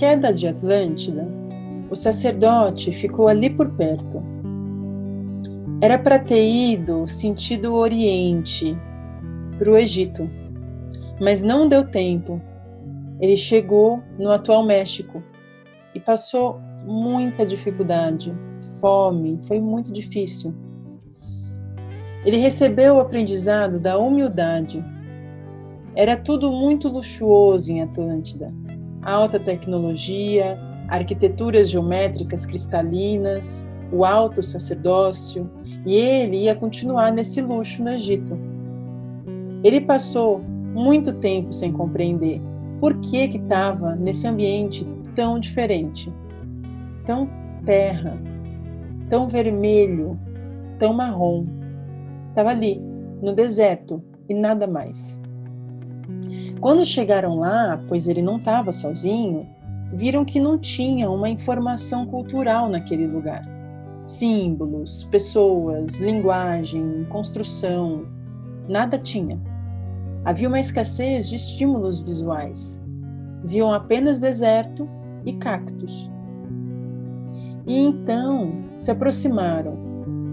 queda de Atlântida, o sacerdote ficou ali por perto. Era para ter ido sentido Oriente, para o Egito, mas não deu tempo. Ele chegou no atual México e passou muita dificuldade, fome, foi muito difícil. Ele recebeu o aprendizado da humildade. Era tudo muito luxuoso em Atlântida alta tecnologia, arquiteturas geométricas cristalinas, o alto sacerdócio, e ele ia continuar nesse luxo no Egito. Ele passou muito tempo sem compreender por que que estava nesse ambiente tão diferente, tão terra, tão vermelho, tão marrom. Estava ali, no deserto e nada mais. Quando chegaram lá, pois ele não estava sozinho, viram que não tinha uma informação cultural naquele lugar. Símbolos, pessoas, linguagem, construção, nada tinha. Havia uma escassez de estímulos visuais. Viam apenas deserto e cactos. E então se aproximaram,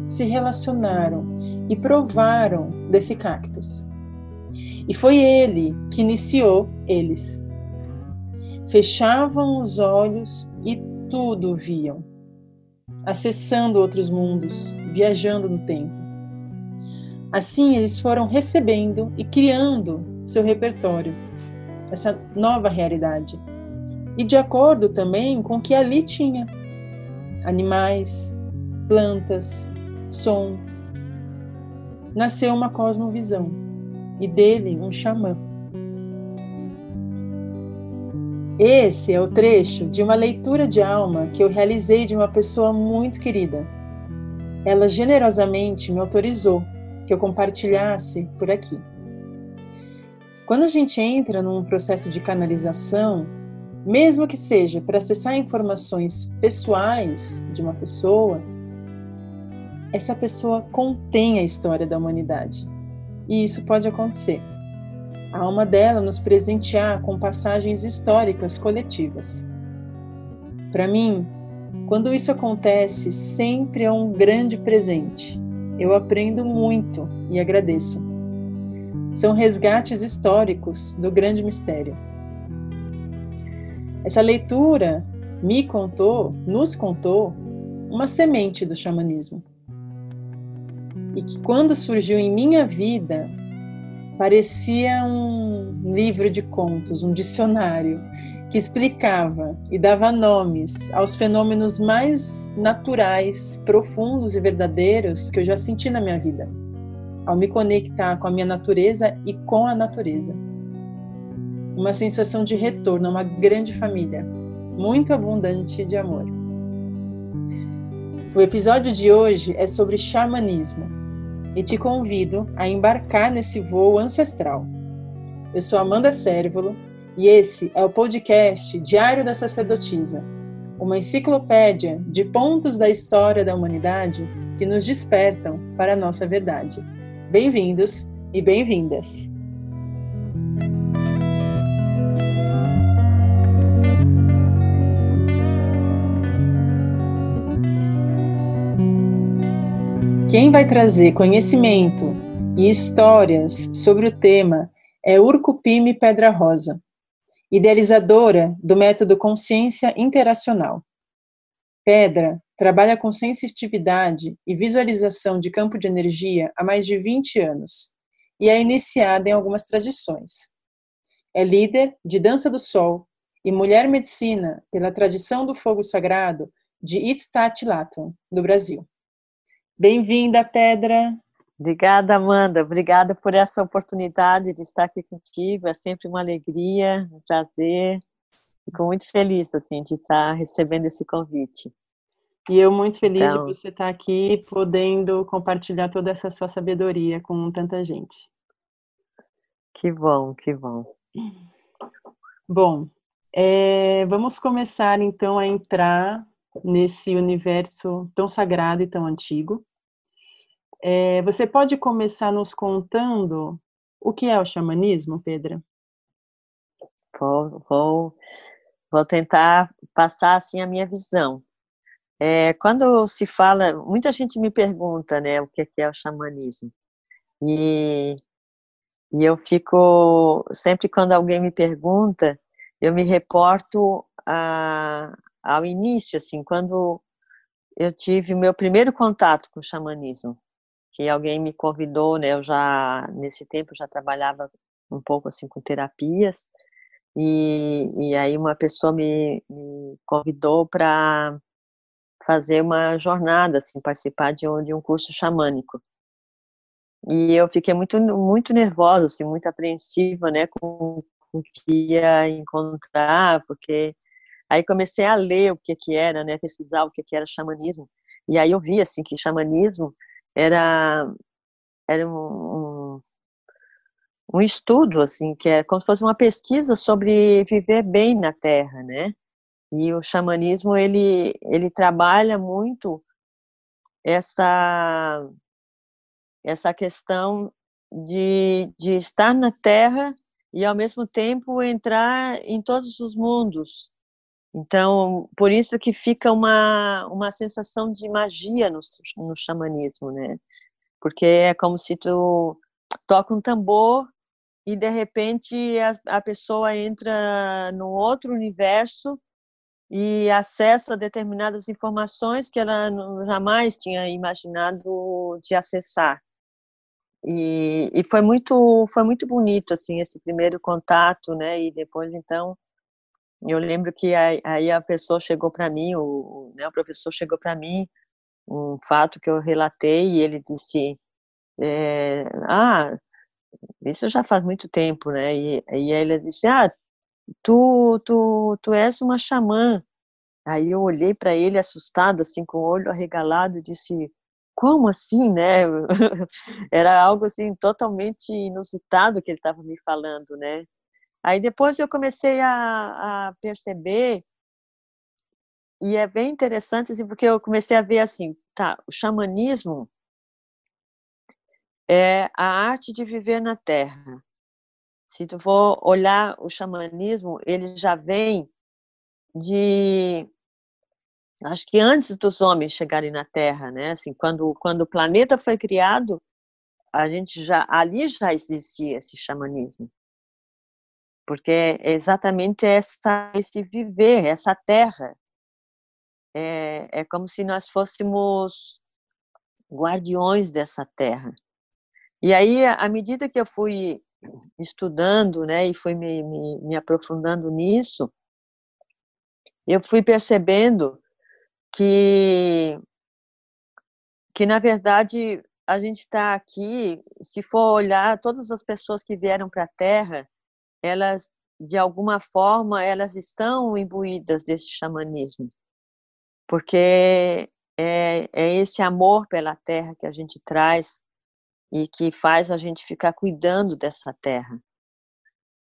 se relacionaram e provaram desse cactus. E foi ele que iniciou eles. Fechavam os olhos e tudo viam, acessando outros mundos, viajando no tempo. Assim, eles foram recebendo e criando seu repertório, essa nova realidade. E de acordo também com o que ali tinha: animais, plantas, som. Nasceu uma cosmovisão e dele um xamã. Esse é o trecho de uma leitura de alma que eu realizei de uma pessoa muito querida. Ela generosamente me autorizou que eu compartilhasse por aqui. Quando a gente entra num processo de canalização, mesmo que seja para acessar informações pessoais de uma pessoa, essa pessoa contém a história da humanidade. E isso pode acontecer. A alma dela nos presentear com passagens históricas coletivas. Para mim, quando isso acontece, sempre é um grande presente. Eu aprendo muito e agradeço. São resgates históricos do grande mistério. Essa leitura me contou, nos contou, uma semente do xamanismo e que quando surgiu em minha vida parecia um livro de contos, um dicionário que explicava e dava nomes aos fenômenos mais naturais, profundos e verdadeiros que eu já senti na minha vida, ao me conectar com a minha natureza e com a natureza. Uma sensação de retorno a uma grande família, muito abundante de amor. O episódio de hoje é sobre xamanismo e te convido a embarcar nesse voo ancestral. Eu sou Amanda Sérvulo e esse é o podcast Diário da Sacerdotisa, uma enciclopédia de pontos da história da humanidade que nos despertam para a nossa verdade. Bem-vindos e bem-vindas! Quem vai trazer conhecimento e histórias sobre o tema é Urcupime Pedra Rosa, idealizadora do método Consciência Interacional. Pedra trabalha com sensitividade e visualização de campo de energia há mais de 20 anos e é iniciada em algumas tradições. É líder de Dança do Sol e Mulher Medicina pela tradição do fogo sagrado de Itztatilatlan, do Brasil. Bem-vinda, Pedra. Obrigada, Amanda. Obrigada por essa oportunidade de estar aqui contigo. É sempre uma alegria, um prazer. Fico muito feliz assim de estar recebendo esse convite. E eu muito feliz então, de você estar aqui, podendo compartilhar toda essa sua sabedoria com tanta gente. Que bom, que bom. Bom, é, vamos começar então a entrar nesse universo tão sagrado e tão antigo. É, você pode começar nos contando o que é o xamanismo, Pedra? Vou, vou, vou tentar passar assim a minha visão. É, quando se fala, muita gente me pergunta, né, o que é o xamanismo. E, e eu fico, sempre quando alguém me pergunta, eu me reporto a, ao início, assim, quando eu tive o meu primeiro contato com o xamanismo, que alguém me convidou, né, eu já, nesse tempo, já trabalhava um pouco, assim, com terapias, e, e aí uma pessoa me, me convidou para fazer uma jornada, assim, participar de um, de um curso xamânico. E eu fiquei muito, muito nervosa, assim, muito apreensiva, né, com, com o que ia encontrar, porque aí comecei a ler o que que era, né, pesquisar o que que era xamanismo. E aí eu vi, assim, que xamanismo era, era um, um, um estudo, assim, que é como se fosse uma pesquisa sobre viver bem na Terra, né? E o xamanismo, ele, ele trabalha muito essa essa questão de, de estar na Terra e, ao mesmo tempo, entrar em todos os mundos. Então, por isso que fica uma, uma sensação de magia no, no xamanismo, né? Porque é como se tu toca um tambor e, de repente, a, a pessoa entra num outro universo e acessa determinadas informações que ela jamais tinha imaginado de acessar. E, e foi muito foi muito bonito assim esse primeiro contato, né? E depois então eu lembro que aí a pessoa chegou para mim, o, né, o professor chegou para mim um fato que eu relatei e ele disse é, ah isso já faz muito tempo, né? E, e aí ele disse ah tu tu tu és uma xamã. Aí eu olhei para ele assustado assim com o olho arregalado e disse como assim, né? Era algo assim totalmente inusitado que ele estava me falando, né? Aí depois eu comecei a, a, perceber e é bem interessante assim, porque eu comecei a ver assim, tá, o xamanismo é a arte de viver na terra. Se tu for olhar o xamanismo, ele já vem de acho que antes dos homens chegarem na Terra, né? Assim, quando quando o planeta foi criado, a gente já ali já existia esse xamanismo, porque é exatamente essa esse viver, essa Terra é, é como se nós fôssemos guardiões dessa Terra. E aí, à medida que eu fui estudando, né, e fui me, me, me aprofundando nisso, eu fui percebendo que que na verdade a gente está aqui, se for olhar todas as pessoas que vieram para a Terra, elas de alguma forma elas estão imbuídas desse xamanismo, porque é, é esse amor pela Terra que a gente traz e que faz a gente ficar cuidando dessa Terra.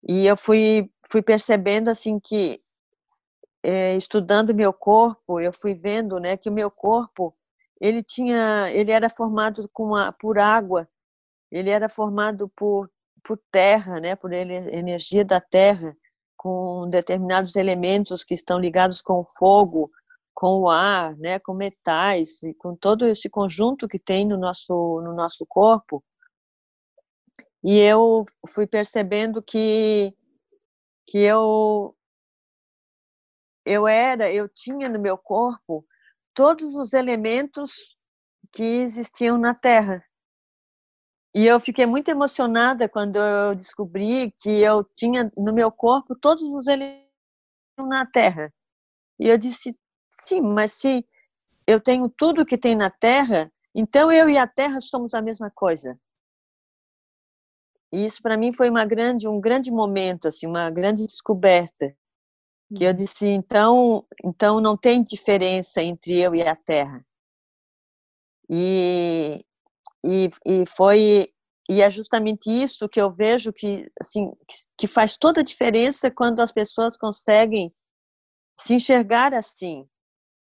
E eu fui fui percebendo assim que é, estudando meu corpo, eu fui vendo, né, que o meu corpo ele tinha, ele era formado com a, por água, ele era formado por por terra, né, por energia da terra, com determinados elementos que estão ligados com o fogo, com o ar, né, com metais, e com todo esse conjunto que tem no nosso no nosso corpo. E eu fui percebendo que que eu eu era, eu tinha no meu corpo todos os elementos que existiam na Terra. E eu fiquei muito emocionada quando eu descobri que eu tinha no meu corpo todos os elementos na Terra. E eu disse, sim, mas se eu tenho tudo que tem na Terra, então eu e a Terra somos a mesma coisa. E isso para mim foi uma grande, um grande momento, assim, uma grande descoberta que eu disse, então, então não tem diferença entre eu e a Terra. E, e, e foi e é justamente isso que eu vejo que, assim, que faz toda a diferença quando as pessoas conseguem se enxergar assim,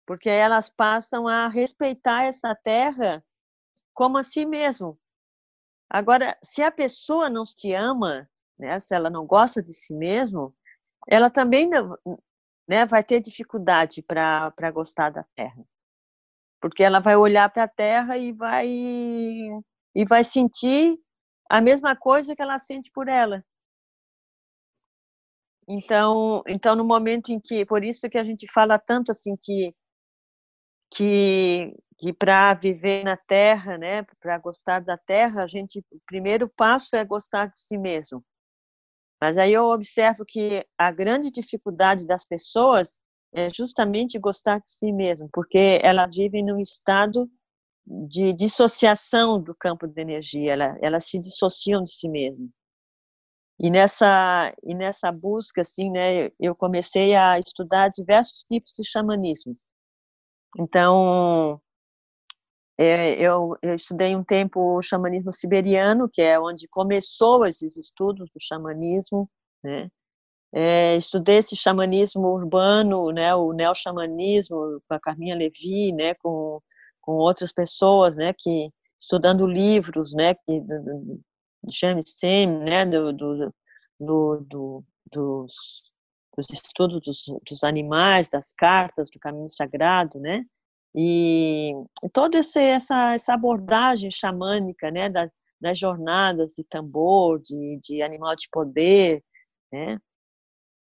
porque elas passam a respeitar essa terra como a si mesmo. Agora, se a pessoa não se ama, né, se ela não gosta de si mesmo, ela também né, vai ter dificuldade para gostar da terra. Porque ela vai olhar para a terra e vai, e vai sentir a mesma coisa que ela sente por ela. Então, então no momento em que, por isso que a gente fala tanto assim que que, que para viver na Terra, né, para gostar da Terra, a gente o primeiro passo é gostar de si mesmo. Mas aí eu observo que a grande dificuldade das pessoas é justamente gostar de si mesmo, porque elas vivem num estado de dissociação do campo de energia, elas, elas se dissociam de si mesmo. E nessa e nessa busca assim, né, eu comecei a estudar diversos tipos de xamanismo. Então, é, eu, eu, estudei um tempo o xamanismo siberiano, que é onde começou esses estudos do xamanismo, né? É, estudei esse xamanismo urbano, né, o neo-xamanismo com a Carminha Levi, né, com, com outras pessoas, né, que estudando livros, né, que James Sem, né, do, do, do dos, dos estudos dos, dos animais, das cartas, do caminho sagrado, né, e toda essa, essa abordagem xamânica, né, das, das jornadas de tambor, de, de animal de poder, né,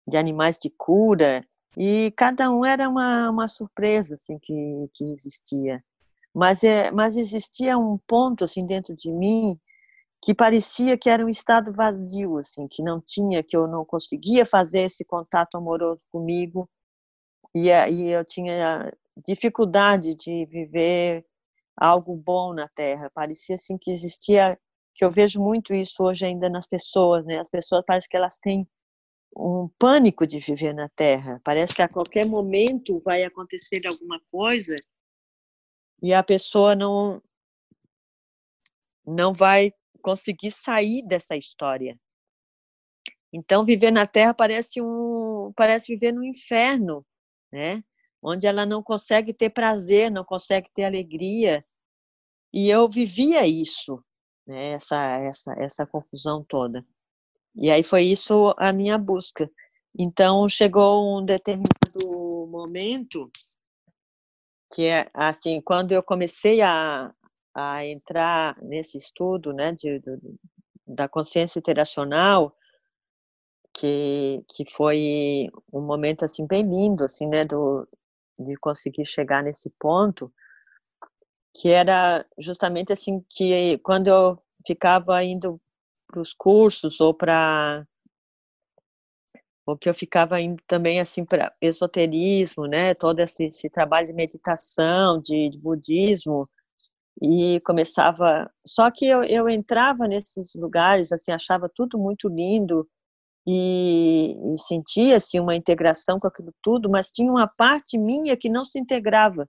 de animais de cura, e cada um era uma, uma surpresa assim que, que existia. Mas, é, mas existia um ponto assim dentro de mim que parecia que era um estado vazio, assim, que não tinha, que eu não conseguia fazer esse contato amoroso comigo, e aí eu tinha dificuldade de viver algo bom na Terra. Parecia assim que existia, que eu vejo muito isso hoje ainda nas pessoas, né? As pessoas parece que elas têm um pânico de viver na Terra. Parece que a qualquer momento vai acontecer alguma coisa e a pessoa não não vai conseguir sair dessa história. Então viver na Terra parece um parece viver no inferno, né? onde ela não consegue ter prazer, não consegue ter alegria. E eu vivia isso, né, essa, essa, essa confusão toda. E aí foi isso a minha busca. Então chegou um determinado momento que é assim, quando eu comecei a, a entrar nesse estudo, né, de, de da consciência interacional, que, que foi um momento assim bem lindo, assim, né, do, de conseguir chegar nesse ponto, que era justamente assim que quando eu ficava indo os cursos ou para ou que eu ficava indo também assim para esoterismo, né, todo esse, esse trabalho de meditação, de, de, budismo e começava, só que eu, eu entrava nesses lugares assim, achava tudo muito lindo e, e sentia assim uma integração com aquilo tudo, mas tinha uma parte minha que não se integrava.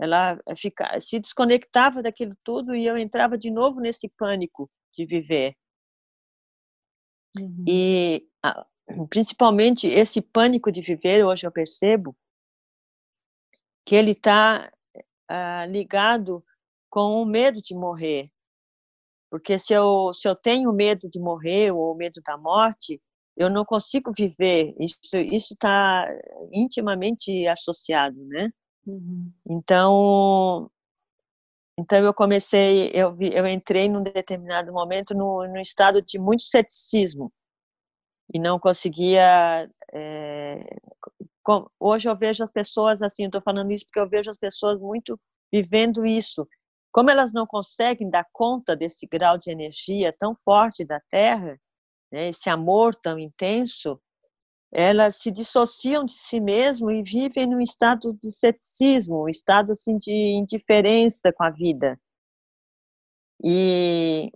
Ela eh, fica, se desconectava daquilo tudo e eu entrava de novo nesse pânico de viver. Uhum. E principalmente esse pânico de viver, hoje eu percebo que ele está ah, ligado com o medo de morrer. Porque se eu, se eu tenho medo de morrer ou medo da morte, eu não consigo viver. Isso isso está intimamente associado, né? Uhum. Então então eu comecei eu vi, eu entrei num determinado momento no, no estado de muito ceticismo. E não conseguia é, com, hoje eu vejo as pessoas assim estou falando isso porque eu vejo as pessoas muito vivendo isso. Como elas não conseguem dar conta desse grau de energia tão forte da Terra né, esse amor tão intenso, elas se dissociam de si mesmo e vivem num estado de ceticismo, um estado assim de indiferença com a vida. E,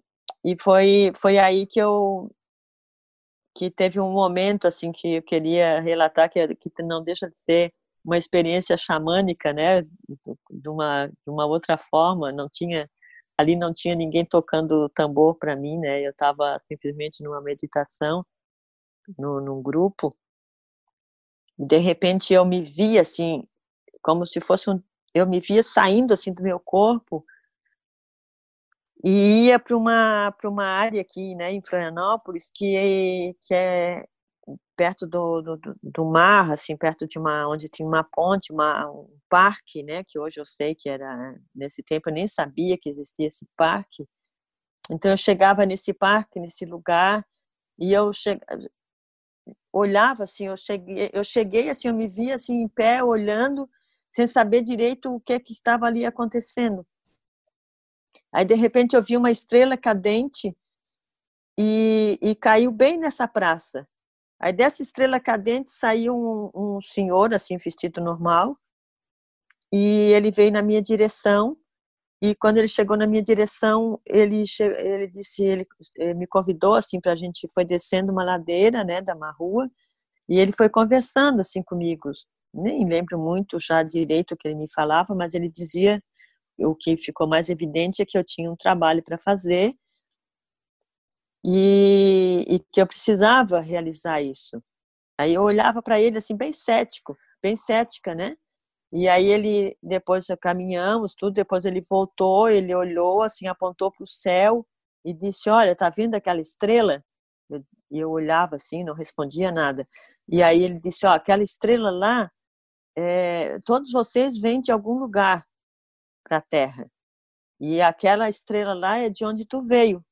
e foi foi aí que eu que teve um momento assim que eu queria relatar que que não deixa de ser uma experiência xamânica, né, de uma de uma outra forma, não tinha ali não tinha ninguém tocando tambor para mim, né? Eu estava simplesmente numa meditação, no, num grupo. De repente eu me vi assim, como se fosse um, eu me via saindo assim do meu corpo e ia para uma para uma área aqui, né, em Florianópolis, que que é perto do, do, do, mar, assim, perto de uma onde tinha uma ponte, uma, um parque, né, que hoje eu sei que era nesse tempo eu nem sabia que existia esse parque. Então eu chegava nesse parque, nesse lugar, e eu che... olhava assim, eu cheguei, eu cheguei assim, eu me via assim em pé olhando, sem saber direito o que é que estava ali acontecendo. Aí de repente eu vi uma estrela cadente e, e caiu bem nessa praça. Aí dessa estrela cadente saiu um, um senhor, assim, vestido normal, e ele veio na minha direção, e quando ele chegou na minha direção, ele, ele disse, ele, ele me convidou, assim, para a gente, foi descendo uma ladeira, né, da uma rua, e ele foi conversando, assim, comigo, nem lembro muito já direito o que ele me falava, mas ele dizia, o que ficou mais evidente é que eu tinha um trabalho para fazer, e, e que eu precisava realizar isso. Aí eu olhava para ele assim bem cético, bem cética, né? E aí ele depois caminhamos tudo, depois ele voltou, ele olhou assim, apontou para o céu e disse: "Olha, tá vendo aquela estrela?" E eu olhava assim, não respondia nada. E aí ele disse: "Ó, aquela estrela lá, é, todos vocês vêm de algum lugar para a Terra. E aquela estrela lá é de onde tu veio.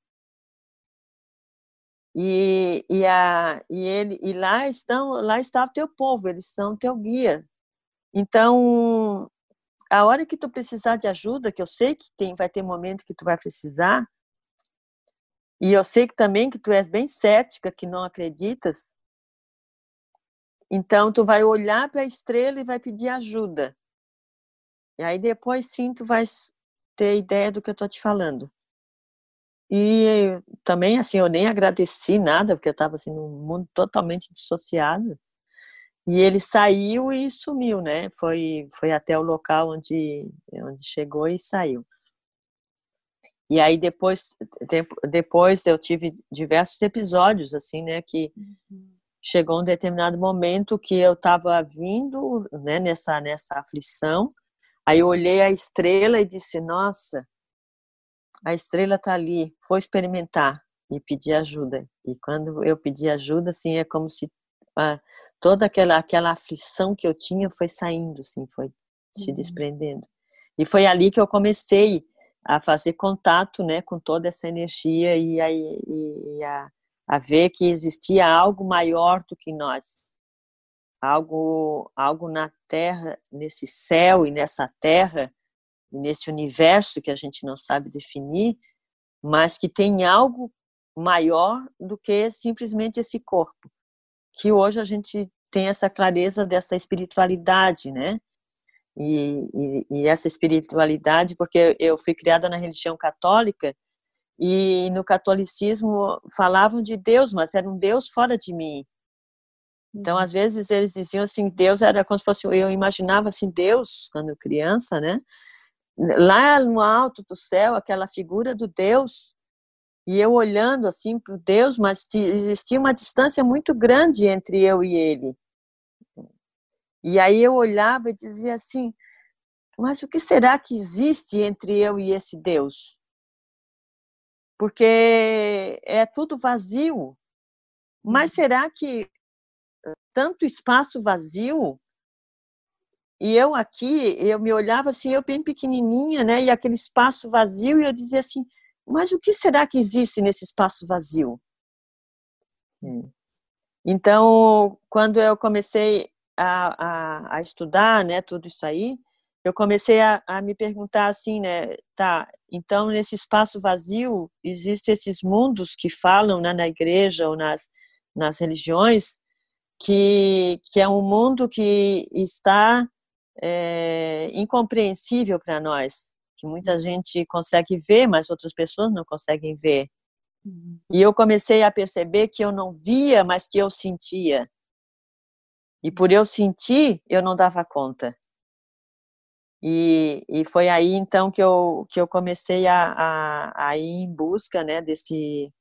E, e, a, e, ele, e lá estão lá está o teu povo, eles são teu guia. Então, a hora que tu precisar de ajuda, que eu sei que tem, vai ter momento que tu vai precisar, e eu sei que também que tu és bem cética, que não acreditas, então tu vai olhar para a estrela e vai pedir ajuda. E aí depois sim tu vai ter ideia do que eu estou te falando. E também, assim, eu nem agradeci nada, porque eu estava, assim, num mundo totalmente dissociado. E ele saiu e sumiu, né? Foi, foi até o local onde, onde chegou e saiu. E aí depois, depois eu tive diversos episódios, assim, né? Que uhum. chegou um determinado momento que eu estava vindo, né? Nessa, nessa aflição. Aí eu olhei a estrela e disse, nossa, a estrela está ali, foi experimentar e pedir ajuda. E quando eu pedi ajuda, assim, é como se ah, toda aquela aquela aflição que eu tinha foi saindo, assim, foi se uhum. desprendendo. E foi ali que eu comecei a fazer contato, né, com toda essa energia e, a, e a, a ver que existia algo maior do que nós, algo algo na Terra, nesse céu e nessa Terra nesse universo que a gente não sabe definir, mas que tem algo maior do que simplesmente esse corpo. Que hoje a gente tem essa clareza dessa espiritualidade, né? E, e, e essa espiritualidade, porque eu fui criada na religião católica e no catolicismo falavam de Deus, mas era um Deus fora de mim. Então, uhum. às vezes eles diziam assim, Deus era como se fosse eu imaginava assim Deus quando criança, né? lá no alto do céu, aquela figura do Deus, e eu olhando assim para o Deus, mas existia uma distância muito grande entre eu e ele. E aí eu olhava e dizia assim: mas o que será que existe entre eu e esse Deus? Porque é tudo vazio. Mas uhum. será que tanto espaço vazio e eu aqui, eu me olhava assim, eu bem pequenininha, né? E aquele espaço vazio, e eu dizia assim, mas o que será que existe nesse espaço vazio? Hum. Então, quando eu comecei a, a, a, estudar, né, tudo isso aí, eu comecei a, a, me perguntar assim, né, tá, então nesse espaço vazio existem esses mundos que falam né, na igreja ou nas, nas religiões, que, que é um mundo que está é, incompreensível para nós, que muita gente consegue ver, mas outras pessoas não conseguem ver. Uhum. E eu comecei a perceber que eu não via, mas que eu sentia. E por eu sentir, eu não dava conta. E, e foi aí então que eu, que eu comecei a, a, a ir em busca né, desse,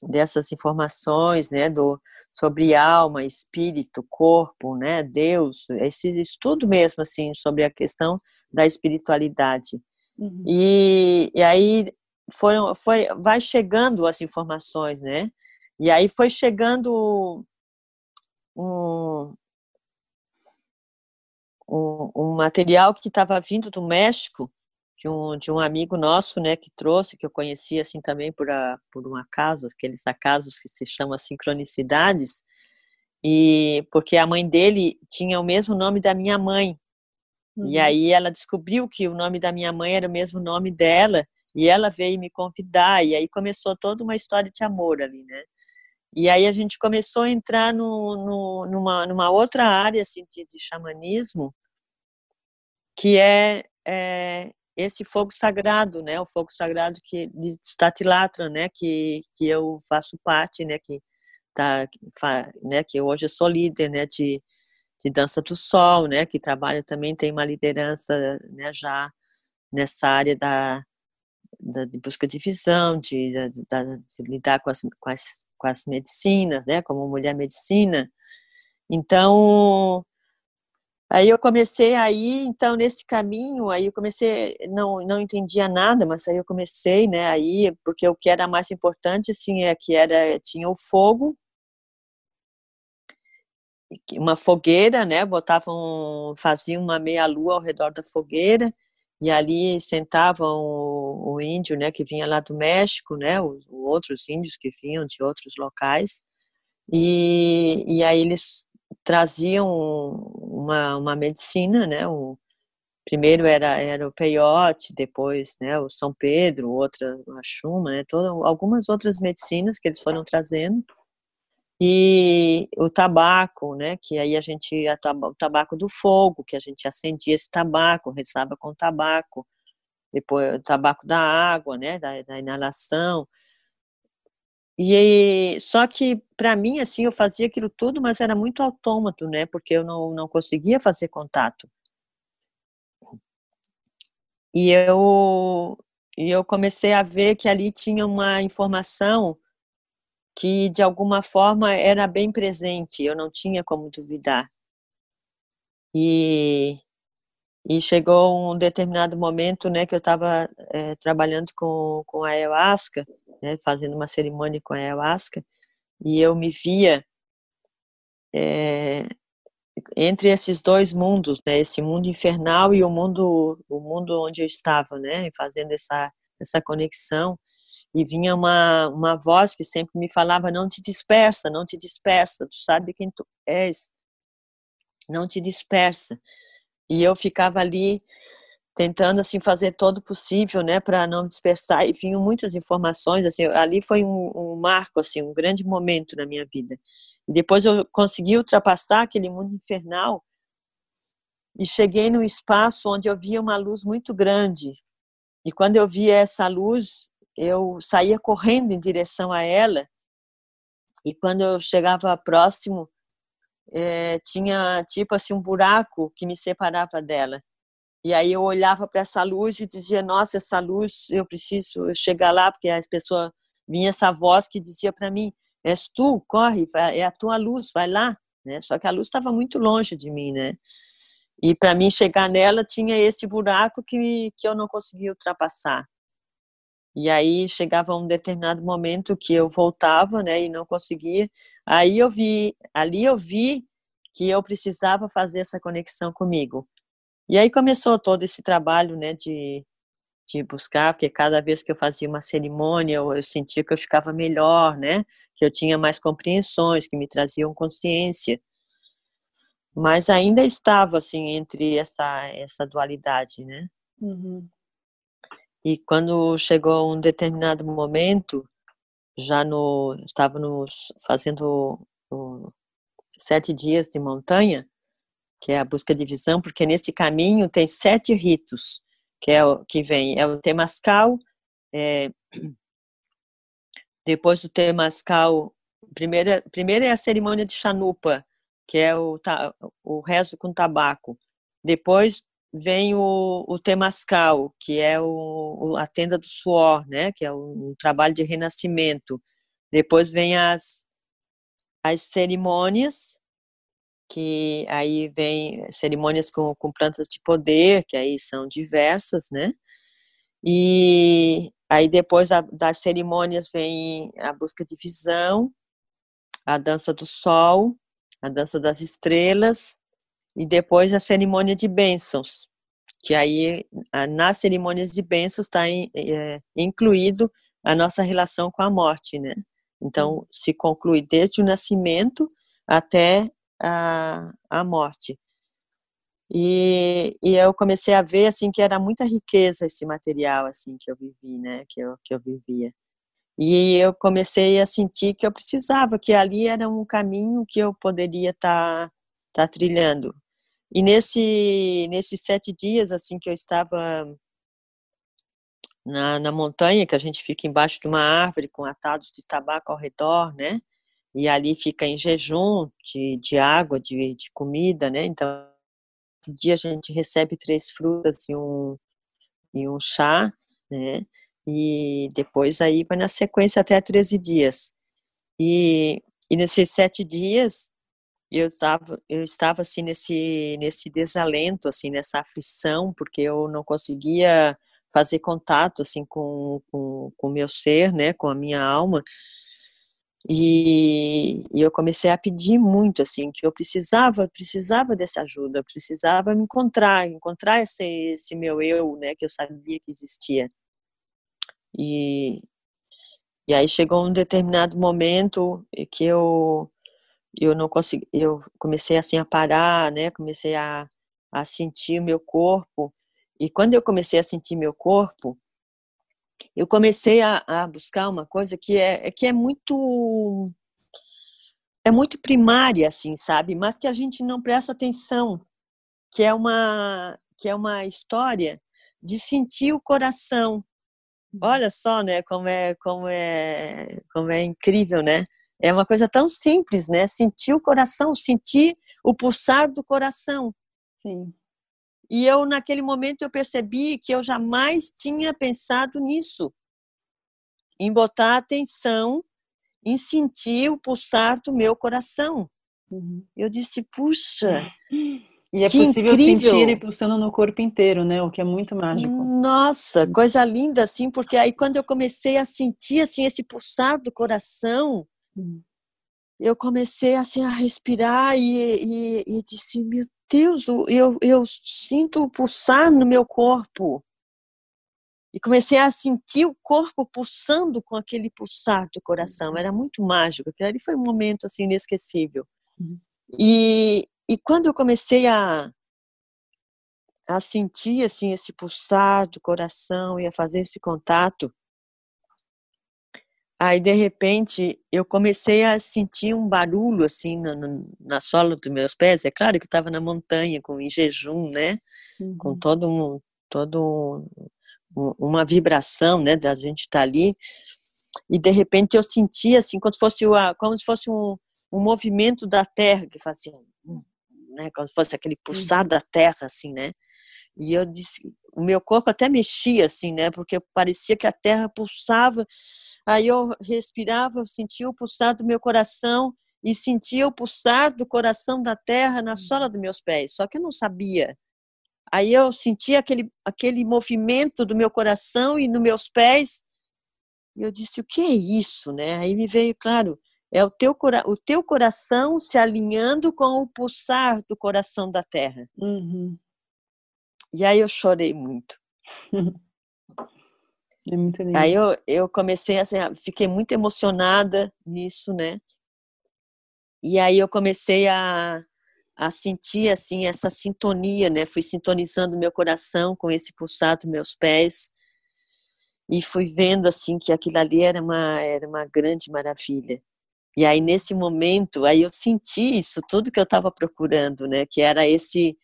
dessas informações né, do, sobre alma, espírito, corpo, né, Deus, esse estudo mesmo assim sobre a questão da espiritualidade. Uhum. E, e aí foram, foi, vai chegando as informações, né? E aí foi chegando um, um, um material que estava vindo do México, de um, de um amigo nosso, né, que trouxe, que eu conhecia assim também por, a, por um acaso, aqueles acasos que se chamam sincronicidades, e porque a mãe dele tinha o mesmo nome da minha mãe. Uhum. E aí ela descobriu que o nome da minha mãe era o mesmo nome dela, e ela veio me convidar, e aí começou toda uma história de amor ali, né? E aí a gente começou a entrar no, no, numa, numa outra área assim, de, de xamanismo, que é, é, esse fogo sagrado, né? O fogo sagrado que de Statilatra, né? Que, que eu faço parte, né? Que tá, né? Que hoje eu sou líder, né? De, de dança do sol, né? Que trabalha também tem uma liderança, né? Já nessa área da, da de busca de visão, de, de, de lidar com as, com as com as medicinas, né, como mulher medicina. Então, aí eu comecei aí, então nesse caminho, aí eu comecei, não não entendia nada, mas aí eu comecei, né, aí, porque o que era mais importante assim é que era tinha o fogo, uma fogueira, né, botavam, faziam uma meia lua ao redor da fogueira e ali sentavam o, o, índio, né, que vinha lá do México, né, os, outros índios que vinham de outros locais, e, e aí eles traziam uma, uma medicina, né, o, primeiro era, era o peiote, depois, né, o São Pedro, outra, a chuma, né, todas, algumas outras medicinas que eles foram trazendo, e o tabaco, né, que aí a gente, o tabaco do fogo, que a gente acendia esse tabaco, rezava com tabaco, depois o tabaco da água, né, da, da inalação. E só que para mim assim eu fazia aquilo tudo, mas era muito autômato, né, porque eu não, não conseguia fazer contato. E eu e eu comecei a ver que ali tinha uma informação que de alguma forma era bem presente, eu não tinha como duvidar. E, e chegou um determinado momento, né, que eu estava é, trabalhando com, com a ayahuasca, né, fazendo uma cerimônia com a ayahuasca, e eu me via é, entre esses dois mundos, né, esse mundo infernal e o mundo, o mundo onde eu estava, né, fazendo essa essa conexão e vinha uma, uma voz que sempre me falava: não te dispersa, não te dispersa, tu sabe quem tu és, não te dispersa. E eu ficava ali tentando assim fazer todo possível, né, para não dispersar. E vinham muitas informações, assim, ali foi um, um, marco, assim, um grande momento na minha vida. E depois eu consegui ultrapassar aquele mundo infernal e cheguei num espaço onde eu via uma luz muito grande. E quando eu via essa luz, eu saía correndo em direção a ela e quando eu chegava próximo é, tinha tipo assim um buraco que me separava dela. E aí eu olhava para essa luz e dizia nossa essa luz eu preciso chegar lá porque as pessoas vinha essa voz que dizia para mim és tu? Corre é a tua luz vai lá né? Só que a luz estava muito longe de mim né? E para mim chegar nela tinha esse buraco que que eu não conseguia ultrapassar e aí chegava um determinado momento que eu voltava, né, e não conseguia. Aí eu vi, ali eu vi que eu precisava fazer essa conexão comigo. E aí começou todo esse trabalho, né, de, de buscar, porque cada vez que eu fazia uma cerimônia, eu, sentia que eu ficava melhor, né, que eu tinha mais compreensões, que me traziam consciência. Mas ainda estava, assim, entre essa, essa dualidade, né. Uhum. E quando chegou um determinado momento, já no estava nos fazendo o, sete dias de montanha, que é a busca de visão, porque nesse caminho tem sete ritos, que é o que vem, é o temascal, é, depois do temascal, primeiro, primeiro é a cerimônia de chanupa, que é o, o rezo com tabaco. Depois vem o, o Temascal, que é o, a tenda do suor, né? Que é um, um trabalho de renascimento. Depois vem as, as cerimônias, que aí vem cerimônias com, com plantas de poder, que aí são diversas, né? E aí depois das cerimônias vem a busca de visão, a dança do sol, a dança das estrelas e depois a cerimônia de bênçãos, que aí nas cerimônias de bênçãos está é, incluído a nossa relação com a morte, né? Então se conclui desde o nascimento até a, a morte. E, e eu comecei a ver assim que era muita riqueza esse material assim que eu vivi, né? Que eu que eu vivia. E eu comecei a sentir que eu precisava, que ali era um caminho que eu poderia estar tá, tá trilhando. E nesse nesses sete dias assim que eu estava na, na montanha, que a gente fica embaixo de uma árvore com atados de tabaco ao redor, né? E ali fica em jejum de, de água, de, de comida, né? Então dia a gente recebe três frutas e um, e um chá, né? E depois aí vai na sequência até 13 dias. E, e nesses sete dias eu estava eu estava assim nesse nesse desalento assim nessa aflição porque eu não conseguia fazer contato assim com com o meu ser né com a minha alma e, e, eu comecei a pedir muito, assim, que eu precisava, precisava dessa ajuda, precisava me encontrar, encontrar esse, esse meu eu, né, que eu sabia que existia. E, e aí chegou um determinado momento que eu eu não consegui, eu comecei assim a parar, né, comecei a, a sentir o meu corpo. E quando eu comecei a sentir meu corpo, eu comecei a, a buscar uma coisa que é, que é muito é muito primária assim sabe mas que a gente não presta atenção que é uma que é uma história de sentir o coração uhum. olha só né como é como é como é incrível né é uma coisa tão simples né sentir o coração sentir o pulsar do coração sim e eu, naquele momento, eu percebi que eu jamais tinha pensado nisso, em botar atenção, em sentir o pulsar do meu coração. Uhum. Eu disse, puxa, e é que possível incrível. sentir ele pulsando no corpo inteiro, né? O que é muito mágico. Nossa, coisa linda, assim, porque aí quando eu comecei a sentir, assim, esse pulsar do coração. Eu comecei, assim, a respirar e, e, e disse, meu Deus, eu, eu sinto pulsar no meu corpo. E comecei a sentir o corpo pulsando com aquele pulsar do coração. Era muito mágico. Ali foi um momento assim inesquecível. Uhum. E, e quando eu comecei a, a sentir assim esse pulsar do coração e a fazer esse contato, Aí, de repente, eu comecei a sentir um barulho, assim, na, na sola dos meus pés. É claro que eu estava na montanha, com, em jejum, né? Uhum. Com todo um, todo um, uma vibração, né? Da gente estar tá ali. E, de repente, eu sentia, assim, como se fosse, uma, como se fosse um, um movimento da terra, que fazia, né? Como se fosse aquele pulsar uhum. da terra, assim, né? E eu disse, o meu corpo até mexia, assim, né? Porque parecia que a terra pulsava Aí eu respirava, sentia o pulsar do meu coração e sentia o pulsar do coração da terra na sola dos meus pés. Só que eu não sabia. Aí eu sentia aquele, aquele movimento do meu coração e nos meus pés. E eu disse: o que é isso? Né? Aí me veio, claro, é o teu, o teu coração se alinhando com o pulsar do coração da terra. Uhum. E aí eu chorei muito. É muito lindo. Aí eu, eu comecei assim, fiquei muito emocionada nisso, né? E aí eu comecei a, a sentir assim essa sintonia, né? Fui sintonizando meu coração com esse pulsar dos meus pés e fui vendo assim que aquilo ali era uma era uma grande maravilha. E aí nesse momento, aí eu senti isso tudo que eu estava procurando, né? Que era esse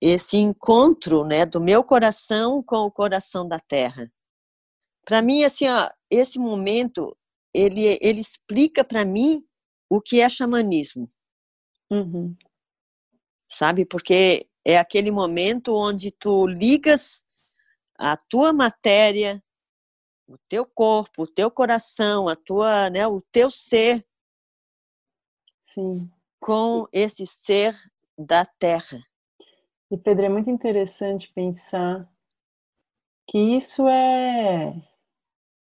esse encontro, né, do meu coração com o coração da terra. Para mim, assim, ó, esse momento ele ele explica para mim o que é xamanismo. Uhum. Sabe? Porque é aquele momento onde tu ligas a tua matéria, o teu corpo, o teu coração, a tua, né, o teu ser Sim. com esse ser da terra. E Pedro, é muito interessante pensar que isso é,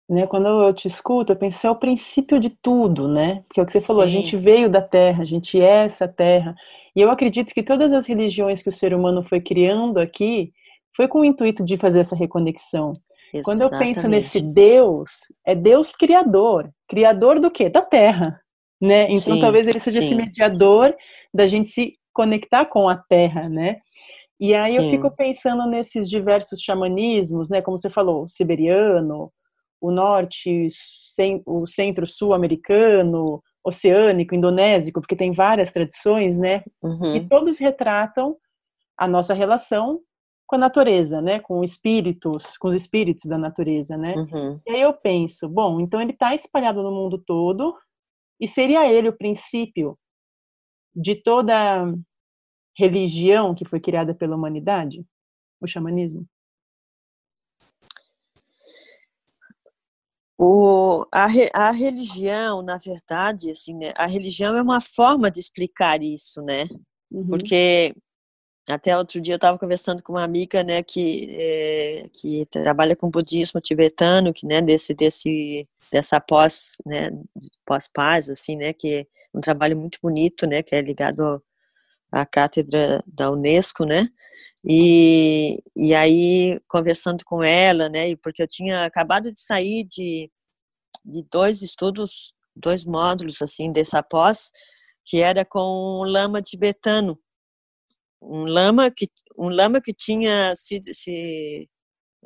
né, quando eu te escuto, eu penso é o princípio de tudo, né? Porque é o que você Sim. falou, a gente veio da terra, a gente é essa terra. E eu acredito que todas as religiões que o ser humano foi criando aqui foi com o intuito de fazer essa reconexão. Exatamente. Quando eu penso nesse Deus, é Deus criador. Criador do quê? Da terra, né? Então sim, talvez ele seja sim. esse mediador da gente se conectar com a terra, né? E aí Sim. eu fico pensando nesses diversos xamanismos, né? Como você falou, o siberiano, o norte, o centro-sul americano, oceânico, indonésico, porque tem várias tradições, né? Uhum. E todos retratam a nossa relação com a natureza, né? Com espíritos, com os espíritos da natureza, né? Uhum. E aí eu penso, bom, então ele está espalhado no mundo todo e seria ele o princípio de toda religião que foi criada pela humanidade, o xamanismo? O, a, a religião, na verdade, assim, né, a religião é uma forma de explicar isso, né? Uhum. Porque até outro dia eu estava conversando com uma amiga, né, que é, que trabalha com budismo tibetano, que né, desse desse dessa pós, né, pós paz, assim, né, que um trabalho muito bonito, né, que é ligado à cátedra da UNESCO, né, e, e aí conversando com ela, né, porque eu tinha acabado de sair de, de dois estudos, dois módulos assim dessa pós, que era com um lama tibetano, um lama que um lama que tinha sido se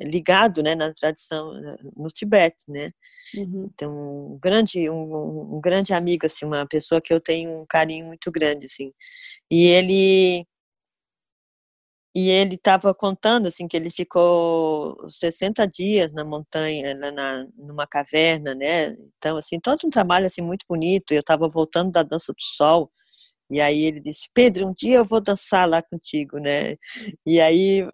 ligado né na tradição no Tibete né. Uhum. então um grande um, um, grande amigo assim uma pessoa que eu tenho um carinho muito grande assim. E ele e ele estava contando assim que ele ficou 60 dias na montanha na, na, numa caverna né. Então assim todo um trabalho assim muito bonito. Eu estava voltando da dança do sol. E aí ele disse Pedro um dia eu vou dançar lá contigo né e aí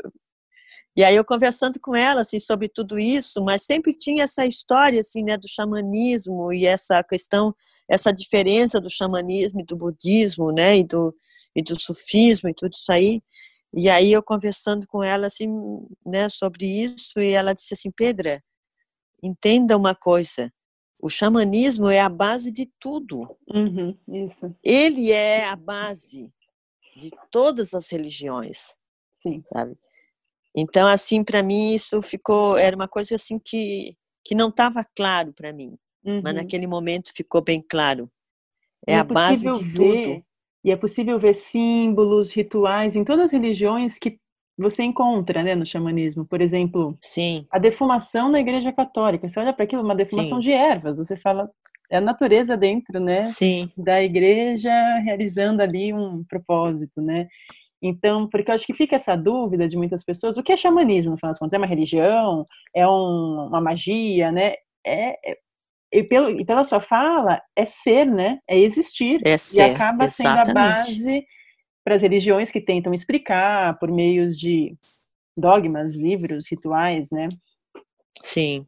e aí eu conversando com ela assim sobre tudo isso, mas sempre tinha essa história assim, né, do xamanismo e essa questão, essa diferença do xamanismo e do budismo, né, e do e do sufismo e tudo isso aí. E aí eu conversando com ela assim, né, sobre isso e ela disse assim, Pedra, entenda uma coisa, o xamanismo é a base de tudo. Uhum, isso. Ele é a base de todas as religiões. Sim. Sabe? Então, assim, para mim isso ficou era uma coisa assim que que não estava claro para mim, uhum. mas naquele momento ficou bem claro. É, é a base de ver, tudo. E é possível ver símbolos, rituais em todas as religiões que você encontra, né, no xamanismo. Por exemplo, Sim. a defumação na Igreja Católica. Você olha para aquilo, uma defumação Sim. de ervas. Você fala é a natureza dentro, né, Sim. da igreja realizando ali um propósito, né? Então, porque eu acho que fica essa dúvida de muitas pessoas, o que é xamanismo, no final das contas? É uma religião? É um, uma magia, né? É, é, e, pelo, e pela sua fala, é ser, né? É existir. É ser, e acaba exatamente. sendo a base para as religiões que tentam explicar por meios de dogmas, livros, rituais, né? Sim.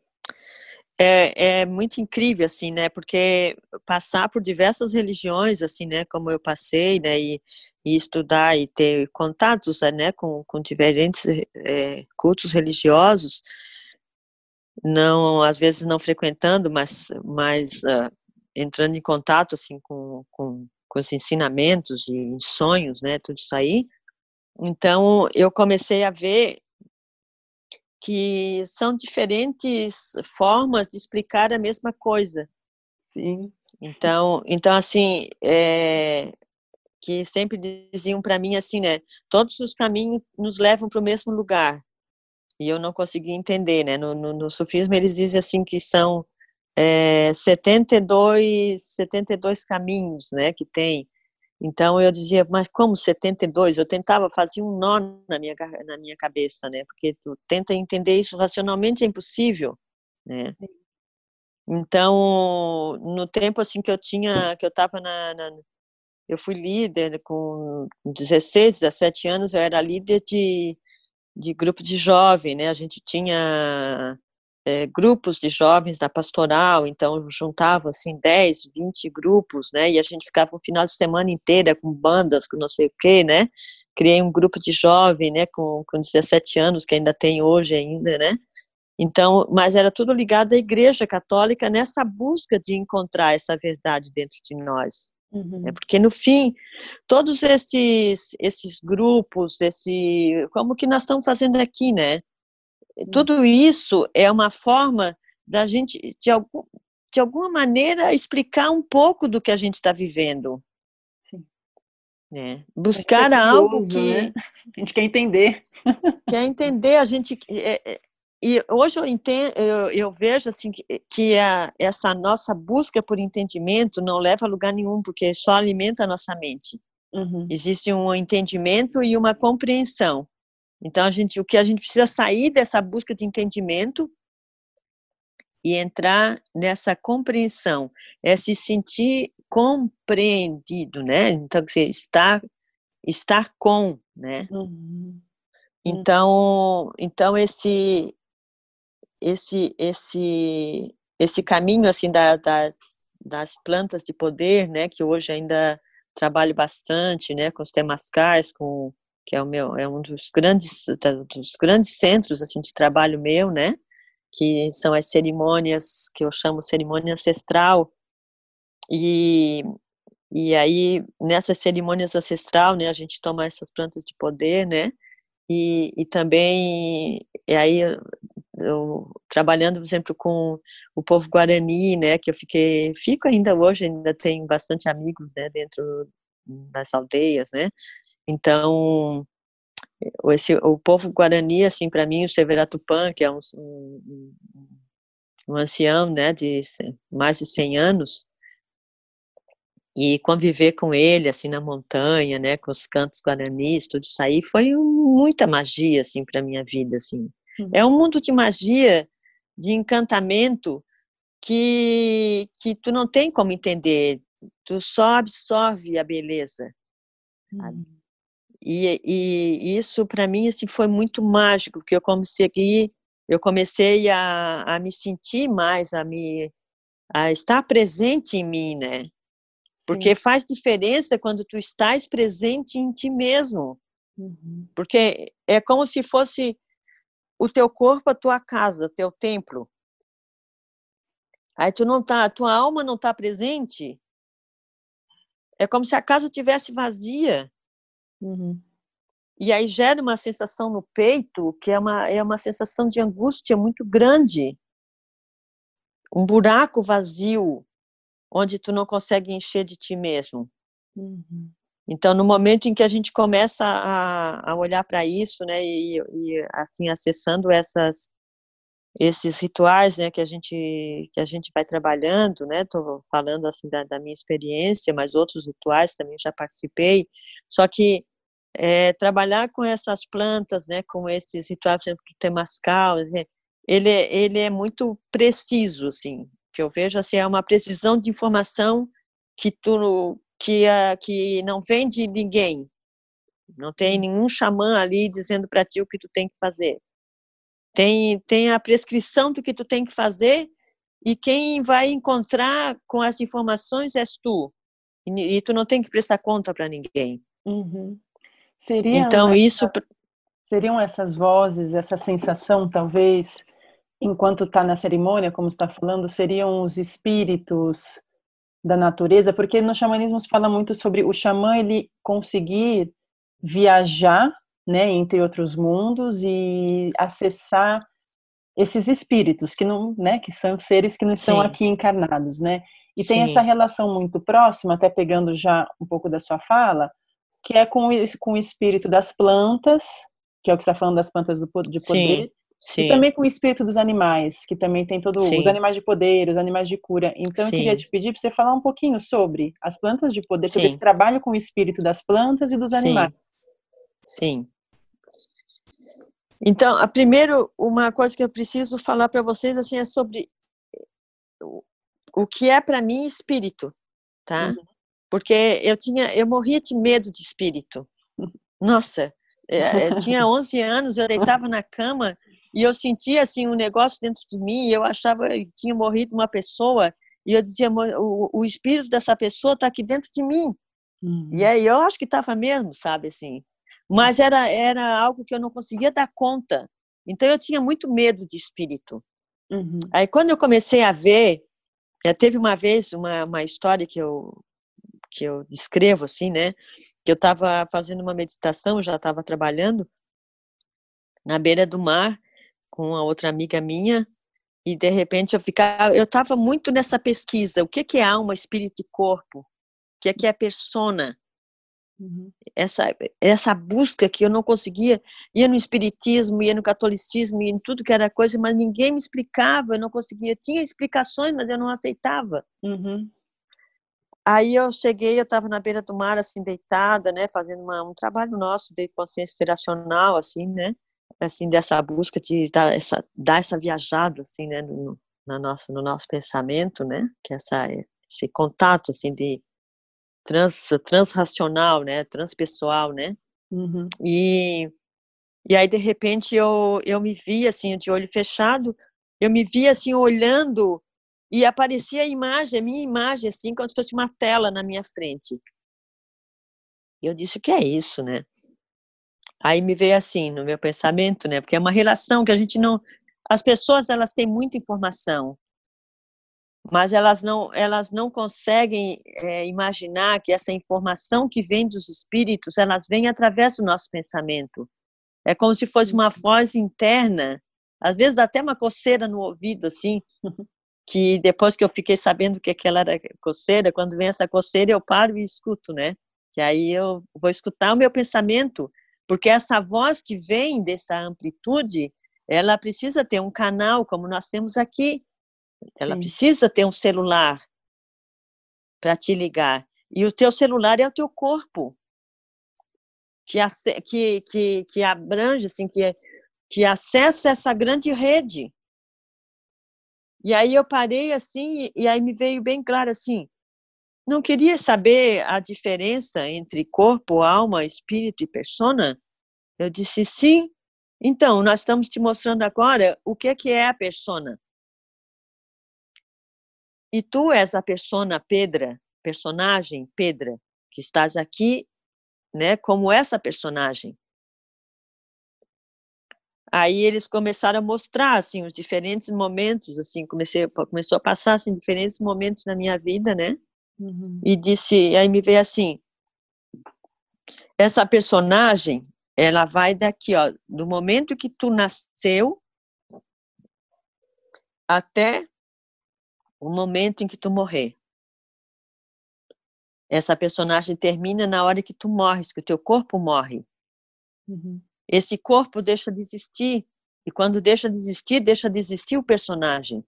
É, é muito incrível, assim, né? Porque passar por diversas religiões, assim, né? Como eu passei, né? E e estudar e ter contatos né, com, com diferentes é, cultos religiosos, não às vezes não frequentando, mas, mas uh, entrando em contato assim com, com, com os ensinamentos e sonhos, né, tudo isso aí. Então eu comecei a ver que são diferentes formas de explicar a mesma coisa. Sim. Então, então assim, é, que sempre diziam para mim assim, né? Todos os caminhos nos levam para o mesmo lugar. E eu não conseguia entender, né? No, no, no sufismo eles dizem assim que são é, 72, 72 caminhos, né? Que tem. Então eu dizia, mas como 72? Eu tentava fazer um nó na minha na minha cabeça, né? Porque tu tenta entender isso racionalmente é impossível, né? Então, no tempo assim que eu tinha, que eu estava na, na, eu fui líder com 16, 17 anos, eu era líder de, de grupo de jovem, né? A gente tinha é, grupos de jovens da pastoral, então juntava assim 10, 20 grupos, né? E a gente ficava um final de semana inteira com bandas, com não sei o quê, né? Criei um grupo de jovem, né, com, com 17 anos, que ainda tem hoje ainda, né? Então, mas era tudo ligado à Igreja Católica nessa busca de encontrar essa verdade dentro de nós. Uhum. É porque no fim, todos esses esses grupos, esse como que nós estamos fazendo aqui, né? Uhum. Tudo isso é uma forma da gente de algum, de alguma maneira explicar um pouco do que a gente está vivendo. Sim. Né? Buscar é algo que né? a gente quer entender. Quer entender, a gente é, é e hoje eu, entendo, eu, eu vejo assim que, que a, essa nossa busca por entendimento não leva a lugar nenhum, porque só alimenta a nossa mente. Uhum. Existe um entendimento e uma compreensão. Então a gente, o que a gente precisa sair dessa busca de entendimento e entrar nessa compreensão, é se sentir compreendido, né? Então você estar estar com, né? Uhum. Então, então esse esse esse esse caminho assim da, das, das plantas de poder, né, que hoje ainda trabalho bastante, né, com os temascais, com que é o meu é um dos grandes dos grandes centros assim de trabalho meu, né, que são as cerimônias que eu chamo cerimônia ancestral. E e aí nessas cerimônias ancestral, né, a gente toma essas plantas de poder, né, e, e também e aí eu, trabalhando, por exemplo, com o povo guarani, né, que eu fiquei, fico ainda hoje, ainda tenho bastante amigos, né, dentro das aldeias, né, então, esse, o povo guarani, assim, para mim, o Severo Tupã, que é um, um, um ancião, né, de mais de 100 anos, e conviver com ele, assim, na montanha, né, com os cantos guaranis, tudo isso aí, foi muita magia, assim, para minha vida, assim, é um mundo de magia, de encantamento, que, que tu não tem como entender. Tu só absorve a beleza. Uhum. E, e, isso, para mim, assim, foi muito mágico, porque eu comecei, eu comecei a, a me sentir mais, a, me, a estar presente em mim, né? Porque Sim. faz diferença quando tu estás presente em ti mesmo. Uhum. Porque é como se fosse o teu corpo, a tua casa, teu templo. Aí tu não tá, a tua alma não está presente. É como se a casa tivesse vazia. Uhum. E aí gera uma sensação no peito que é uma, é uma sensação de angústia muito grande. Um buraco vazio, onde tu não consegue encher de ti mesmo. Uhum. Então, no momento em que a gente começa a, a olhar para isso, né, e, e, assim acessando essas esses rituais, né, que a gente que a gente vai trabalhando, né, estou falando assim da, da, minha experiência, mas outros rituais também já participei. Só que é, trabalhar com essas plantas, né, com esses rituais, por exemplo, do temascal, ele ele é muito preciso, assim, que eu vejo assim é uma precisão de informação que tu que, uh, que não vem de ninguém. Não tem nenhum xamã ali dizendo para ti o que tu tem que fazer. Tem, tem a prescrição do que tu tem que fazer e quem vai encontrar com as informações és tu. E, e tu não tem que prestar conta para ninguém. Uhum. Seria então, isso... Seriam essas vozes, essa sensação, talvez, enquanto está na cerimônia, como está falando, seriam os espíritos da natureza, porque no xamanismo se fala muito sobre o xamã ele conseguir viajar, né, entre outros mundos e acessar esses espíritos que não, né, que são seres que não estão aqui encarnados, né? E Sim. tem essa relação muito próxima, até pegando já um pouco da sua fala, que é com, com o espírito das plantas, que é o que está falando das plantas do, de poder, Sim. Sim. E também com o espírito dos animais, que também tem todos os animais de poder, os animais de cura. Então, Sim. eu queria te pedir para você falar um pouquinho sobre as plantas de poder, Sim. sobre esse trabalho com o espírito das plantas e dos animais. Sim. Então, a primeiro, uma coisa que eu preciso falar para vocês assim é sobre o que é para mim espírito, tá? Uhum. porque eu tinha, eu morria de medo de espírito. Nossa, é, eu tinha 11 anos, eu deitava na cama e eu sentia assim um negócio dentro de mim, e eu achava que tinha morrido uma pessoa, e eu dizia, o, o espírito dessa pessoa está aqui dentro de mim. Uhum. E aí eu acho que estava mesmo, sabe assim. Mas era era algo que eu não conseguia dar conta. Então eu tinha muito medo de espírito. Uhum. Aí quando eu comecei a ver, teve uma vez uma, uma história que eu que eu descrevo assim, né? Que eu estava fazendo uma meditação, já estava trabalhando na beira do mar com a outra amiga minha e de repente eu ficava, eu estava muito nessa pesquisa, o que que é alma, espírito e corpo? O que é que é persona? Uhum. Essa essa busca que eu não conseguia, ia no espiritismo, ia no catolicismo, ia em tudo que era coisa, mas ninguém me explicava, eu não conseguia, tinha explicações, mas eu não aceitava. Uhum. Aí eu cheguei, eu estava na beira do mar, assim, deitada, né, fazendo uma, um trabalho nosso de consciência interacional, assim, né, assim, dessa busca de dar essa, dar essa viajada, assim, né, no, na nossa, no nosso pensamento, né, que é essa, esse contato, assim, de trans, transracional, né, transpessoal, né, uhum. e, e aí, de repente, eu, eu me vi, assim, de olho fechado, eu me vi, assim, olhando e aparecia a imagem, a minha imagem, assim, como se fosse uma tela na minha frente. E eu disse, o que é isso, né? Aí me veio assim, no meu pensamento, né? Porque é uma relação que a gente não... As pessoas, elas têm muita informação, mas elas não, elas não conseguem é, imaginar que essa informação que vem dos espíritos, elas vêm através do nosso pensamento. É como se fosse uma voz interna, às vezes dá até uma coceira no ouvido, assim, que depois que eu fiquei sabendo que aquela era coceira, quando vem essa coceira eu paro e escuto, né? Que aí eu vou escutar o meu pensamento, porque essa voz que vem dessa amplitude, ela precisa ter um canal como nós temos aqui. Ela Sim. precisa ter um celular para te ligar. E o teu celular é o teu corpo, que, que, que, que abrange, assim, que, que acessa essa grande rede. E aí eu parei assim, e aí me veio bem claro assim, não queria saber a diferença entre corpo, alma, espírito e persona? Eu disse sim. Então, nós estamos te mostrando agora o que é que é a persona. E tu és a persona Pedra, personagem Pedra, que estás aqui, né, como essa personagem. Aí eles começaram a mostrar assim os diferentes momentos, assim, comecei começou a passar assim diferentes momentos na minha vida, né? Uhum. E disse, aí me veio assim, essa personagem, ela vai daqui, ó, do momento que tu nasceu até o momento em que tu morrer. Essa personagem termina na hora que tu morres, que o teu corpo morre. Uhum. Esse corpo deixa de existir, e quando deixa de existir, deixa de existir o personagem.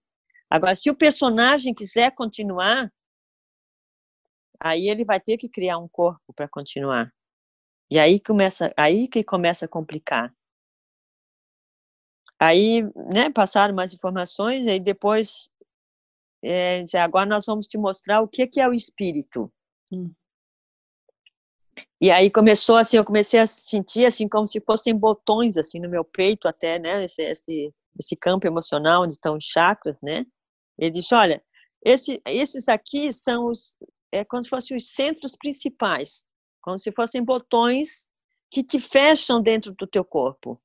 Agora, se o personagem quiser continuar, aí ele vai ter que criar um corpo para continuar. E aí começa, aí que começa a complicar. Aí, né, passaram mais informações, e depois, é, agora nós vamos te mostrar o que, que é o espírito. Hum. E aí começou assim, eu comecei a sentir assim como se fossem botões assim no meu peito até, né, esse esse, esse campo emocional onde estão os chakras, né? Ele disse, olha, esse, esses aqui são os é como se fossem os centros principais, como se fossem botões que te fecham dentro do teu corpo.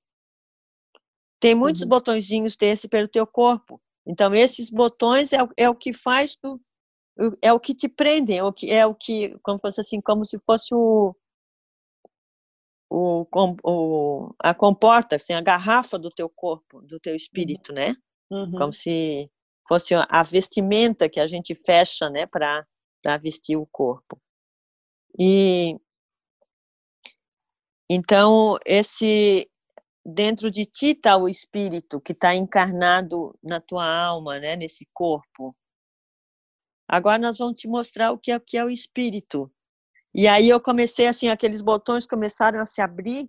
Tem muitos uhum. botõezinhos desse pelo teu corpo. Então esses botões é, é o que faz tu é o que te prendem, é o que é o que como fosse assim, como se fosse o o, o, a comporta, assim, a garrafa do teu corpo, do teu espírito, né? Uhum. Como se fosse a vestimenta que a gente fecha, né, para vestir o corpo. E então esse dentro de ti está o espírito que está encarnado na tua alma, né, nesse corpo. Agora nós vamos te mostrar o que é, o que é o espírito. E aí eu comecei assim, aqueles botões começaram a se abrir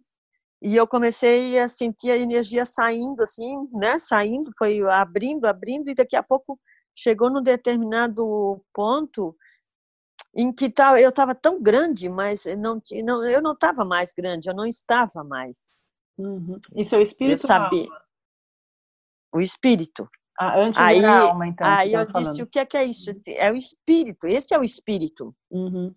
e eu comecei a sentir a energia saindo assim, né? Saindo, foi abrindo, abrindo e daqui a pouco chegou num determinado ponto em que tá, eu estava tão grande, mas não, não, eu não estava mais grande, eu não estava mais. Uhum. Isso é o espírito? Eu sabia. O espírito. Ah, antes aí, da alma, então. Aí eu falando. disse, o que é, que é isso? É o espírito, esse é o espírito. Uhum.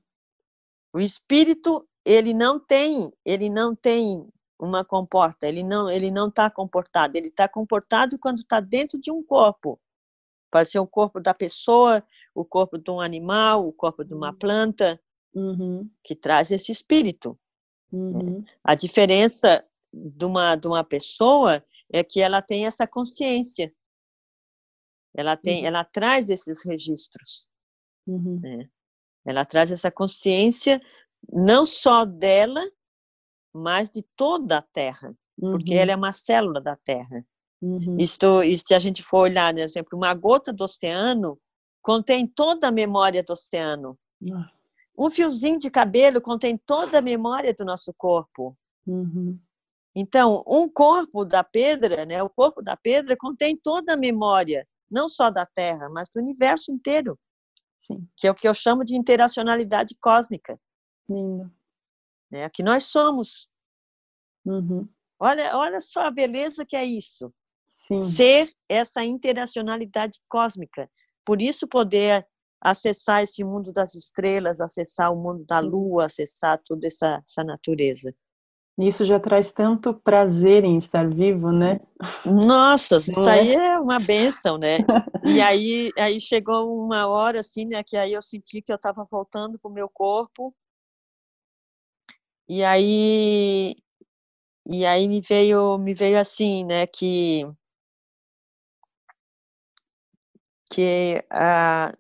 O espírito, ele não tem, ele não tem uma comporta, ele não, ele não está comportado, ele está comportado quando está dentro de um corpo. Pode ser o corpo da pessoa, o corpo de um animal, o corpo de uma planta, uhum. que traz esse espírito. Uhum. A diferença de uma, de uma pessoa é que ela tem essa consciência. Ela tem, uhum. ela traz esses registros. Né? Ela traz essa consciência não só dela, mas de toda a Terra, porque ela é uma célula da Terra. Uhum. Isto, e se a gente for olhar, por exemplo, uma gota do oceano contém toda a memória do oceano. Uhum. Um fiozinho de cabelo contém toda a memória do nosso corpo. Uhum. Então, um corpo da pedra, né, o corpo da pedra contém toda a memória, não só da Terra, mas do universo inteiro. Sim. Que é o que eu chamo de interacionalidade cósmica. Lindo. Né, que nós somos. Uhum. Olha, olha só a beleza que é isso. Sim. ser essa interacionalidade cósmica. Por isso poder acessar esse mundo das estrelas, acessar o mundo da lua, acessar toda essa, essa natureza. Isso já traz tanto prazer em estar vivo, né? Nossa, isso é? aí é uma benção, né? E aí, aí chegou uma hora assim, né, que aí eu senti que eu estava voltando para o meu corpo. E aí, e aí me veio, me veio assim, né, que que ah,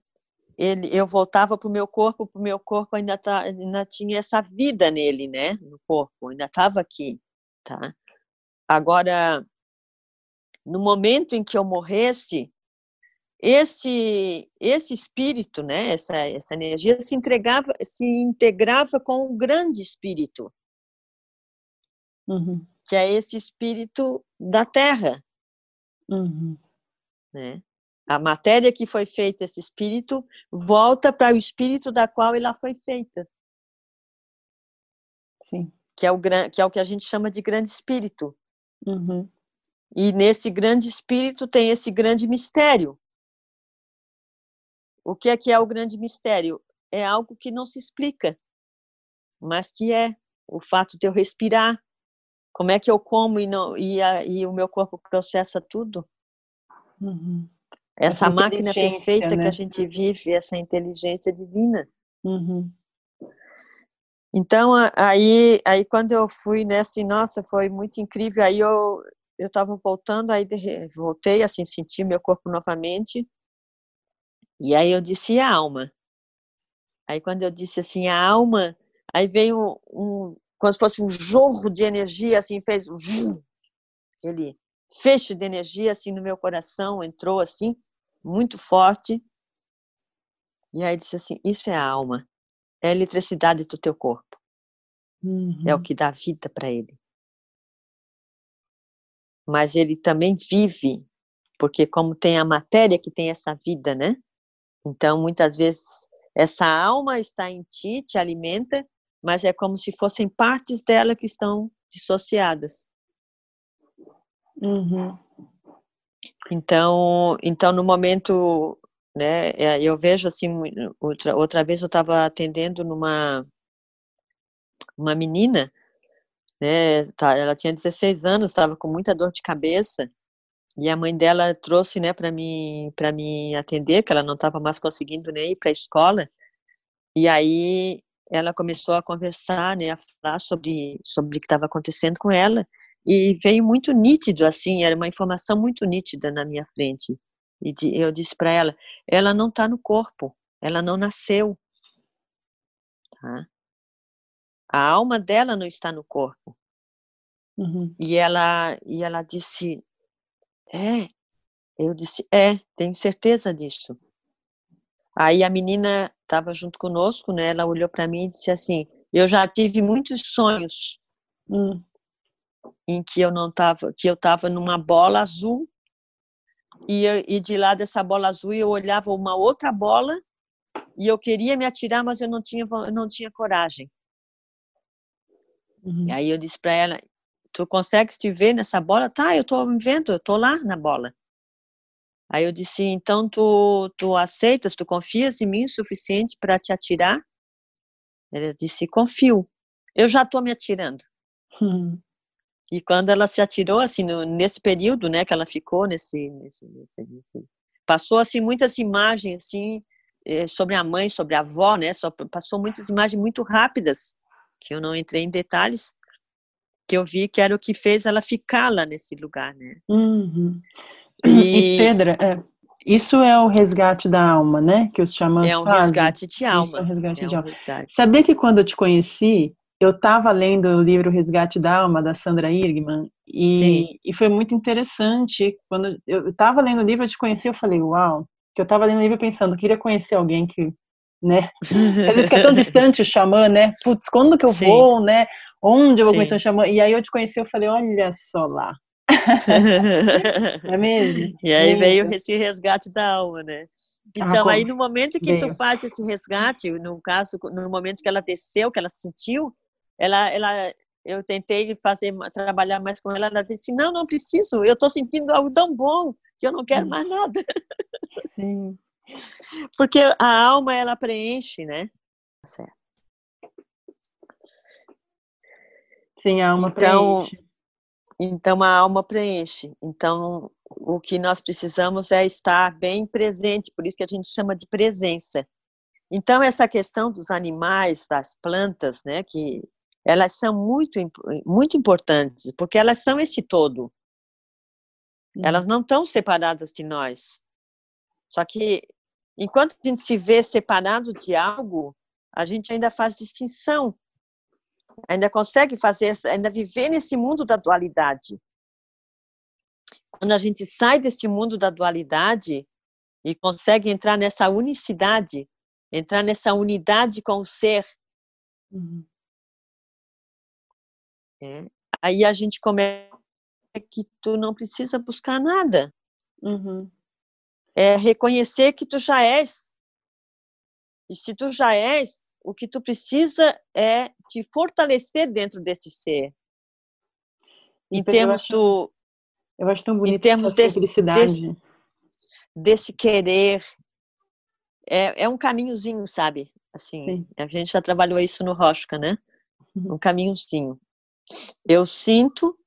ele, eu voltava para o meu corpo, para o meu corpo ainda, tá, ainda tinha essa vida nele, né? No corpo, ainda estava aqui, tá? Agora, no momento em que eu morresse, esse esse espírito, né? Essa essa energia se entregava, se integrava com o grande espírito, uhum. que é esse espírito da Terra, uhum. né? A matéria que foi feita, esse espírito, volta para o espírito da qual ela foi feita. Sim. Que é o, que, é o que a gente chama de grande espírito. Uhum. E nesse grande espírito tem esse grande mistério. O que é que é o grande mistério? É algo que não se explica, mas que é o fato de eu respirar. Como é que eu como e, não, e, a, e o meu corpo processa tudo? Uhum essa, máquina perfeita né? que a gente vive, essa inteligência divina. Uhum. Então, aí, aí quando eu fui nessa, assim, nossa, foi muito incrível. Aí eu eu estava voltando, aí voltei, assim, senti meu corpo novamente. E aí eu disse, a alma? Aí quando eu disse assim, a alma, aí veio um, um como se fosse um jorro de energia, assim, fez um aquele fecho de energia, assim, no meu coração, entrou assim muito forte. E aí disse assim: Isso é a alma, é a eletricidade do teu corpo, uhum. é o uhum. que dá vida para ele. Mas ele também vive, porque, como tem a matéria que tem essa vida, né? Então, muitas vezes, essa alma está em ti, te alimenta, mas é como se fossem partes dela que estão dissociadas. Uhum. Então, então no momento, né, é, eu vejo assim, outra, outra vez eu estava atendendo numa uma menina, né, tá, ela tinha 16 anos, estava com muita dor de cabeça, e a mãe dela trouxe, né, para mim, para me atender, que ela não estava mais conseguindo nem ir para a escola. E aí ela começou a conversar, né, a falar sobre sobre o que estava acontecendo com ela. E veio muito nítido, assim, era uma informação muito nítida na minha frente. E eu disse para ela: ela não está no corpo, ela não nasceu. Tá? A alma dela não está no corpo. Uhum. E ela e ela disse: é. Eu disse: é, tenho certeza disso. Aí a menina estava junto conosco, né? Ela olhou para mim e disse assim: eu já tive muitos sonhos. Hum em que eu não estava, que eu estava numa bola azul e, e de lá dessa bola azul eu olhava uma outra bola e eu queria me atirar, mas eu não tinha, eu não tinha coragem. Uhum. E aí eu disse para ela, tu consegue te ver nessa bola? Tá, eu tô me vendo, eu tô lá na bola. Aí eu disse, então tu, tu aceitas, tu confias em mim o suficiente para te atirar? Ela disse, confio. Eu já tô me atirando. Uhum. E quando ela se atirou, assim, no, nesse período, né, que ela ficou nesse, nesse, nesse, nesse passou assim muitas imagens assim eh, sobre a mãe, sobre a avó, né? Só passou muitas imagens muito rápidas que eu não entrei em detalhes, que eu vi que era o que fez ela ficar lá nesse lugar, né? Uhum. E, e Pedra, é, isso é o resgate da alma, né? Que os xamãs fazem. É um fazem. resgate de alma. Isso é um resgate é de um alma. Resgate. Sabia que quando eu te conheci, eu estava lendo o livro Resgate da Alma, da Sandra Irgman, e, e foi muito interessante. Quando eu estava lendo o livro, eu te conheci, eu falei, uau, que eu estava lendo o livro pensando, eu queria conhecer alguém que, né, às vezes que é tão distante o xamã, né, putz, quando que eu Sim. vou, né, onde eu vou Sim. conhecer o xamã, e aí eu te conheci, eu falei, olha só lá. é mesmo? E aí veio esse resgate da alma, né? Ah, então, ah, aí no momento que veio. tu faz esse resgate, no caso, no momento que ela desceu, que ela sentiu, ela, ela, eu tentei fazer, trabalhar mais com ela, ela disse, não, não preciso, eu estou sentindo algo tão bom que eu não quero mais nada. Sim. Porque a alma, ela preenche, né? Certo. Sim, a alma então, preenche. Então, a alma preenche. Então, o que nós precisamos é estar bem presente, por isso que a gente chama de presença. Então, essa questão dos animais, das plantas, né, que elas são muito, muito importantes, porque elas são esse todo. Elas uhum. não estão separadas de nós. Só que, enquanto a gente se vê separado de algo, a gente ainda faz distinção. Ainda consegue fazer, ainda viver nesse mundo da dualidade. Quando a gente sai desse mundo da dualidade e consegue entrar nessa unicidade, entrar nessa unidade com o ser, uhum. É. Aí a gente começa que tu não precisa buscar nada. Uhum. É reconhecer que tu já és. E se tu já és, o que tu precisa é te fortalecer dentro desse ser. Em termos eu acho, do. Eu acho tão bonito em termos desse, desse, desse, querer. É, é um caminhozinho, sabe? Assim, Sim. a gente já trabalhou isso no Rosca, né? Uhum. Um caminhozinho. Eu sinto,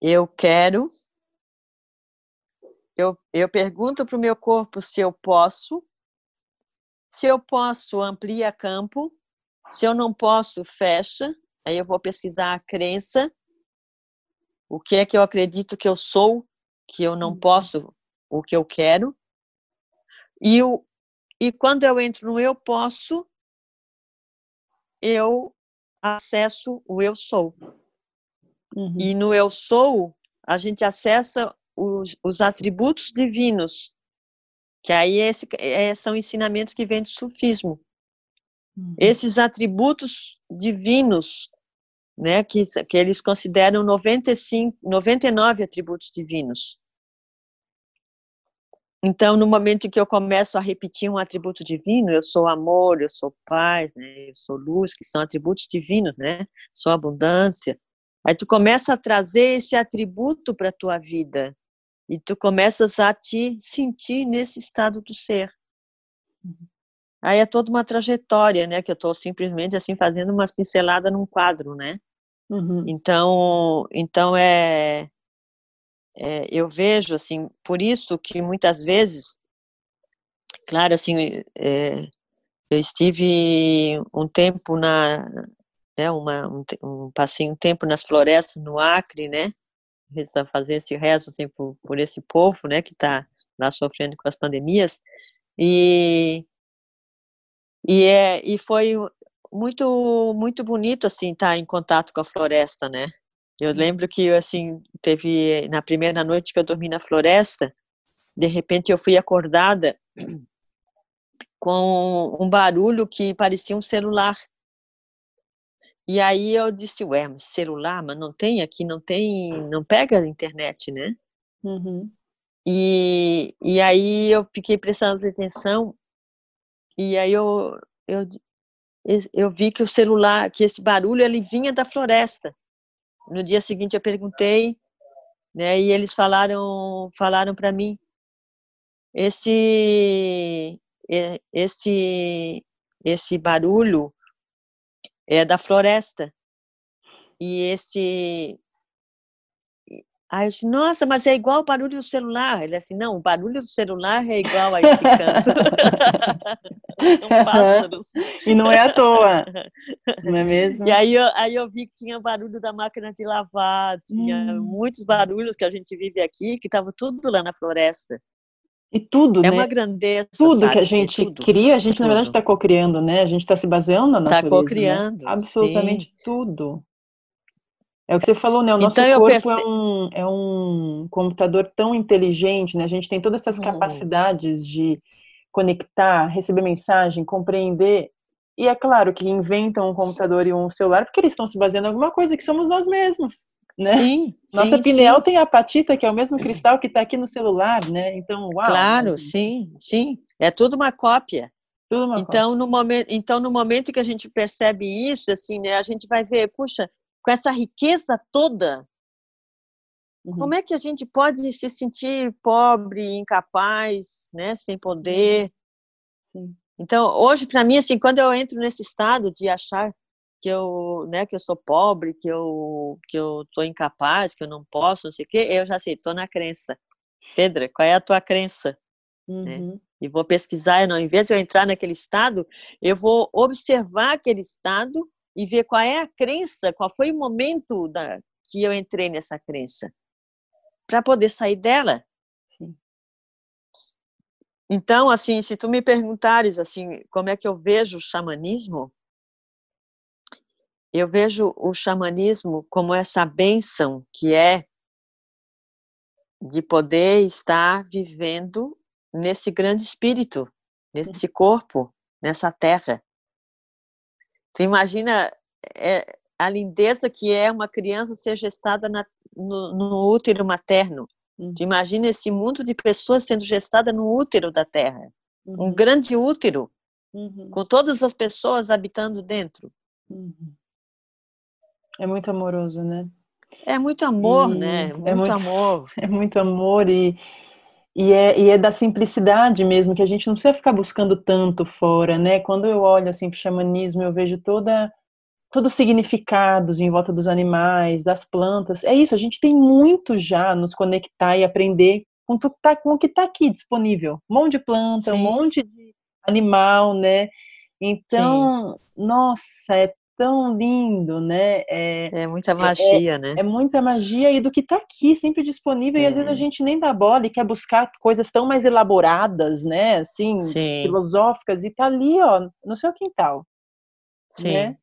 eu quero, eu, eu pergunto para o meu corpo se eu posso, se eu posso, amplia campo, se eu não posso, fecha, aí eu vou pesquisar a crença, o que é que eu acredito que eu sou, que eu não uhum. posso, o que eu quero, e, o, e quando eu entro no eu posso, eu acesso o eu sou. Uhum. E no eu sou, a gente acessa os, os atributos divinos, que aí esse, é, são ensinamentos que vêm do sufismo. Uhum. Esses atributos divinos, né, que, que eles consideram 95, 99 atributos divinos. Então, no momento em que eu começo a repetir um atributo divino, eu sou amor, eu sou paz, né? eu sou luz, que são atributos divinos, né? Sou abundância. Aí tu começa a trazer esse atributo para a tua vida e tu começas a te sentir nesse estado do ser. Uhum. Aí é toda uma trajetória, né? Que eu estou simplesmente assim fazendo umas pinceladas num quadro, né? Uhum. Então, então é é, eu vejo assim, por isso que muitas vezes, claro, assim, é, eu estive um tempo na, né, uma, um, um, passei um tempo nas florestas no Acre, né, fazer esse rezo assim por, por esse povo, né, que está lá sofrendo com as pandemias e e é e foi muito muito bonito assim estar em contato com a floresta, né? Eu lembro que, assim, teve na primeira noite que eu dormi na floresta, de repente eu fui acordada com um barulho que parecia um celular. E aí eu disse, ué, mas celular, mas não tem aqui, não tem, não pega a internet, né? Uhum. E, e aí eu fiquei prestando atenção e aí eu, eu, eu vi que o celular, que esse barulho, ele vinha da floresta. No dia seguinte eu perguntei, né, e eles falaram, falaram para mim, esse, esse, esse barulho é da floresta. E esse Aí eu disse, nossa, mas é igual o barulho do celular. Ele assim, não, o barulho do celular é igual a esse canto. pássaros. e não é à toa, não é mesmo? E aí eu, aí eu vi que tinha barulho da máquina de lavar, tinha hum. muitos barulhos que a gente vive aqui, que estava tudo lá na floresta. E tudo, é né? uma grandeza. Tudo sabe? que a gente tudo, cria, a gente tudo. na verdade está cocriando, né? A gente está se baseando na tá natureza. Está cocriando. Né? Absolutamente sim. tudo. É o que você falou, né? O nosso então, corpo perce... é, um, é um computador tão inteligente, né? A gente tem todas essas uhum. capacidades de conectar, receber mensagem, compreender. E é claro que inventam um computador e um celular porque eles estão se baseando em alguma coisa que somos nós mesmos. Né? Sim, Nossa sim, pineal sim. tem a patita, que é o mesmo cristal que está aqui no celular, né? Então, uau. Claro, né? sim, sim. É tudo uma cópia. Tudo uma então, cópia. no momento, então, no momento que a gente percebe isso, assim, né, a gente vai ver, puxa, com essa riqueza toda, uhum. como é que a gente pode se sentir pobre, incapaz, né, sem poder? Sim. Então, hoje para mim assim, quando eu entro nesse estado de achar que eu, né, que eu sou pobre, que eu que eu tô incapaz, que eu não posso, não sei o quê, eu já sei, tô na crença. Pedra, qual é a tua crença? Né? Uhum. Né? E vou pesquisar, não, em vez de eu entrar naquele estado, eu vou observar aquele estado e ver qual é a crença, qual foi o momento da, que eu entrei nessa crença, para poder sair dela. Sim. Então, assim, se tu me perguntares assim, como é que eu vejo o xamanismo, eu vejo o xamanismo como essa benção que é de poder estar vivendo nesse grande espírito, nesse corpo, nessa terra. Tu imagina é, a lindeza que é uma criança ser gestada na, no, no, útero materno. Uhum. Tu imagina esse mundo de pessoas sendo gestada no útero da Terra. Uhum. Um grande útero, uhum. com todas as pessoas habitando dentro. Uhum. É muito amoroso, né? É muito amor, e né? Muito é muito amor. É muito amor e e é, e é da simplicidade mesmo, que a gente não precisa ficar buscando tanto fora, né? Quando eu olho assim para o xamanismo, eu vejo toda todos os significados em volta dos animais, das plantas. É isso, a gente tem muito já nos conectar e aprender com, tá, com o que está aqui disponível. Um monte de planta, Sim. um monte de animal, né? Então, Sim. nossa, é tão lindo, né? É, é muita magia, é, né? É muita magia e do que está aqui, sempre disponível, é. e às vezes a é. gente nem dá bola e quer buscar coisas tão mais elaboradas, né? Assim, Sim. filosóficas, e tá ali, ó, no seu quintal. Sim. Né?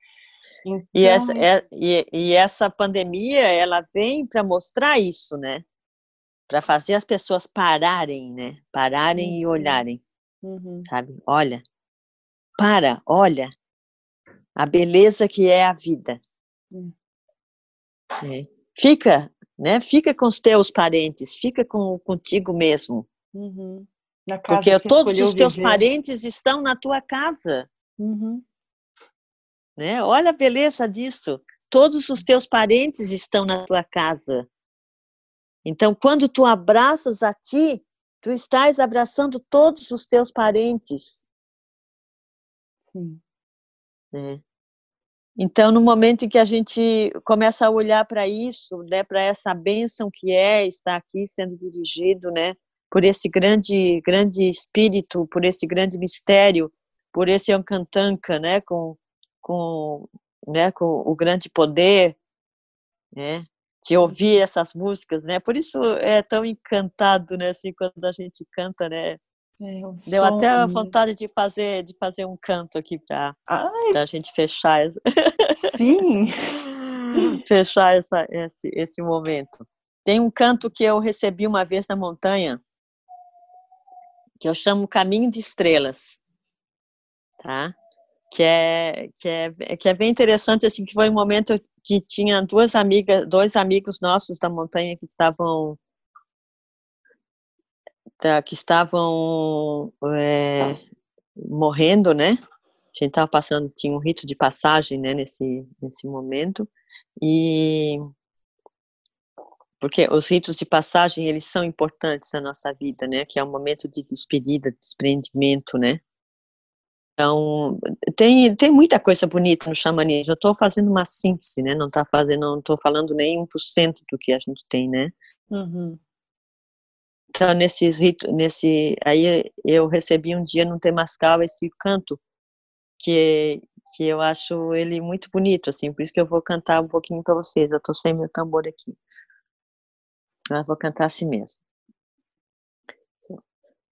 Então... E, essa, é, e, e essa pandemia, ela vem para mostrar isso, né? Para fazer as pessoas pararem, né? Pararem uhum. e olharem, uhum. sabe? Olha, para, olha, a beleza que é a vida. Hum. É. Fica, né? Fica com os teus parentes, fica com contigo mesmo. Uhum. Porque todos os teus viver. parentes estão na tua casa. Uhum. Né? Olha a beleza disso. Todos os teus parentes estão na tua casa. Então, quando tu abraças a ti, tu estás abraçando todos os teus parentes. Sim. Né? Então, no momento em que a gente começa a olhar para isso, né, para essa bênção que é estar aqui sendo dirigido, né, por esse grande, grande espírito, por esse grande mistério, por esse Ancantanca, né, com, com, né, com o grande poder, né, de ouvir essas músicas, né, por isso é tão encantado, né, assim, quando a gente canta, né, é, Deu até a vontade de fazer, de fazer um canto aqui para a gente fechar. Sim! fechar essa, esse, esse momento. Tem um canto que eu recebi uma vez na montanha, que eu chamo Caminho de Estrelas, tá? Que é, que é, que é bem interessante, assim, que foi um momento que tinha duas amigas, dois amigos nossos da montanha que estavam que estavam é, morrendo, né? A gente estava passando, tinha um rito de passagem, né, nesse, nesse momento, e porque os ritos de passagem, eles são importantes na nossa vida, né, que é um momento de despedida, desprendimento, né, então, tem, tem muita coisa bonita no xamanismo. Eu estou fazendo uma síntese, né? Não tá fazendo, não estou falando nem 1% do que a gente tem, né? Uhum. Então, nesse rito, nesse, aí eu recebi um dia no Temascal esse canto que que eu acho ele muito bonito, assim, por isso que eu vou cantar um pouquinho para vocês. Eu estou sem meu tambor aqui. Eu vou cantar assim mesmo.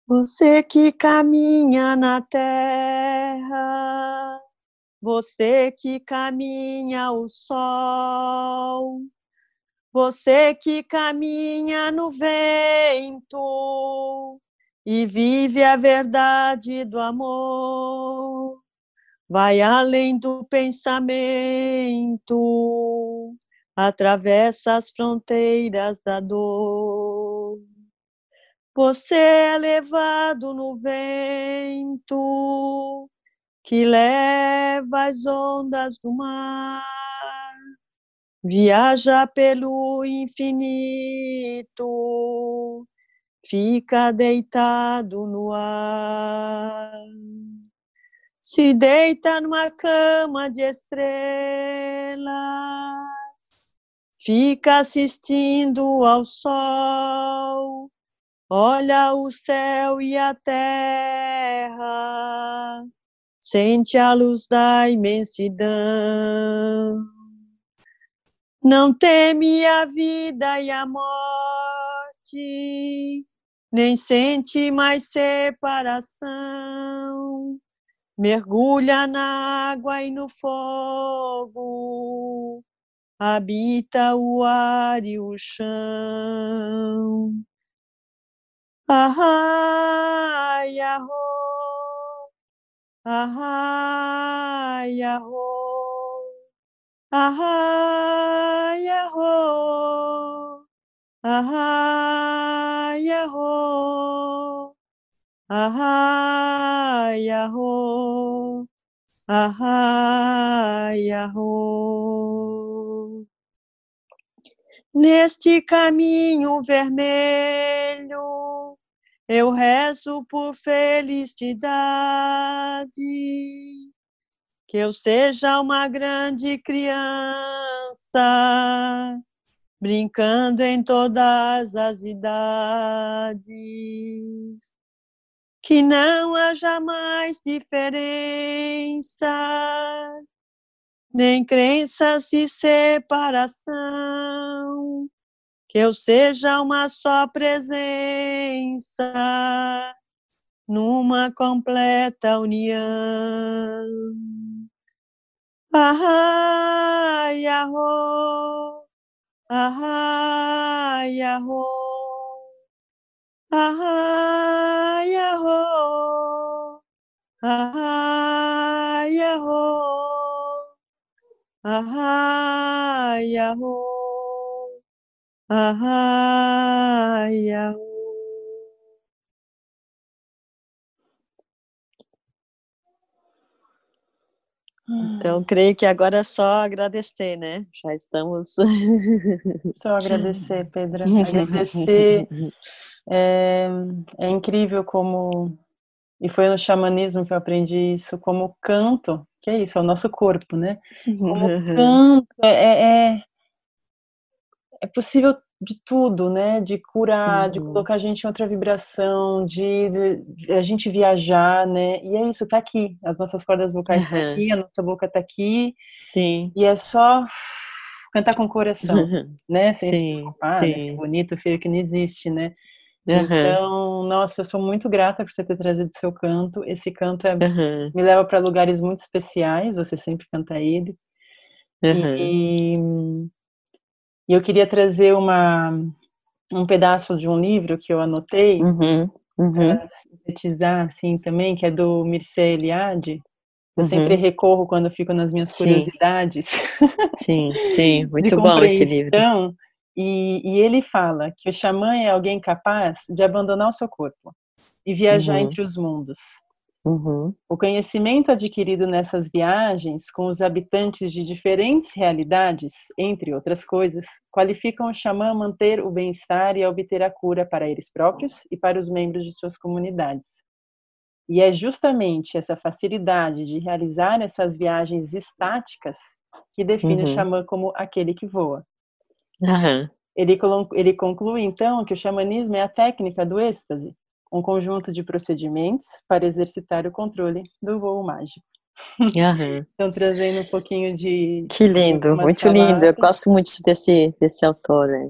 Você que caminha na terra, você que caminha o sol, você que caminha no vento e vive a verdade do amor, vai além do pensamento, atravessa as fronteiras da dor. Você é levado no vento que leva as ondas do mar, viaja pelo infinito, fica deitado no ar. Se deita numa cama de estrelas, fica assistindo ao sol Olha o céu e a terra, sente a luz da imensidão. Não teme a vida e a morte, nem sente mais separação. Mergulha na água e no fogo, habita o ar e o chão. Ahai, aho. Ahai, aho. Ahai, aho. Ahai, aho. Ahai, aho. Ahai, aho. Neste caminho vermelho eu rezo por felicidade, que eu seja uma grande criança, brincando em todas as idades. Que não haja mais diferença, nem crenças de separação que eu seja uma só presença numa completa união. Aha Yahoo. Aha Yahoo. Aha Yahoo. Aha Yahoo. Aha Yahoo. Aha Yahoo. Então, creio que agora é só agradecer, né? Já estamos. Só agradecer, Pedra. Agradecer. É, é incrível como. E foi no xamanismo que eu aprendi isso, como canto, que é isso, é o nosso corpo, né? Como canto, é, é, é é possível de tudo, né? De curar, uhum. de colocar a gente em outra vibração, de, de, a gente viajar, né? E é isso, tá aqui. As nossas cordas vocais estão uhum. aqui, a nossa boca tá aqui. Sim. E é só cantar com o coração, né? Sem sim, se preocupar, sim. Né? Bonito, feio que não existe, né? Uhum. Então, nossa, eu sou muito grata por você ter trazido seu canto. Esse canto é, uhum. me leva para lugares muito especiais. Você sempre canta ele. Uhum. E e eu queria trazer uma, um pedaço de um livro que eu anotei, uhum, uhum. para sintetizar assim também, que é do Mircea Eliade. Eu uhum. sempre recorro quando fico nas minhas sim. curiosidades. Sim, sim, muito bom esse livro. E, e, ele fala que o xamã é alguém capaz de abandonar o seu corpo e viajar uhum. entre os mundos. Uhum. O conhecimento adquirido nessas viagens com os habitantes de diferentes realidades, entre outras coisas, qualificam o xamã a manter o bem-estar e a obter a cura para eles próprios e para os membros de suas comunidades. E é justamente essa facilidade de realizar essas viagens estáticas que define uhum. o xamã como aquele que voa. Uhum. Ele, ele conclui, então, que o xamanismo é a técnica do êxtase, um conjunto de procedimentos para exercitar o controle do voo mágico. Uhum. então, trazendo um pouquinho de. Que lindo, muito palavras. lindo. Eu gosto muito desse, desse autor. Né?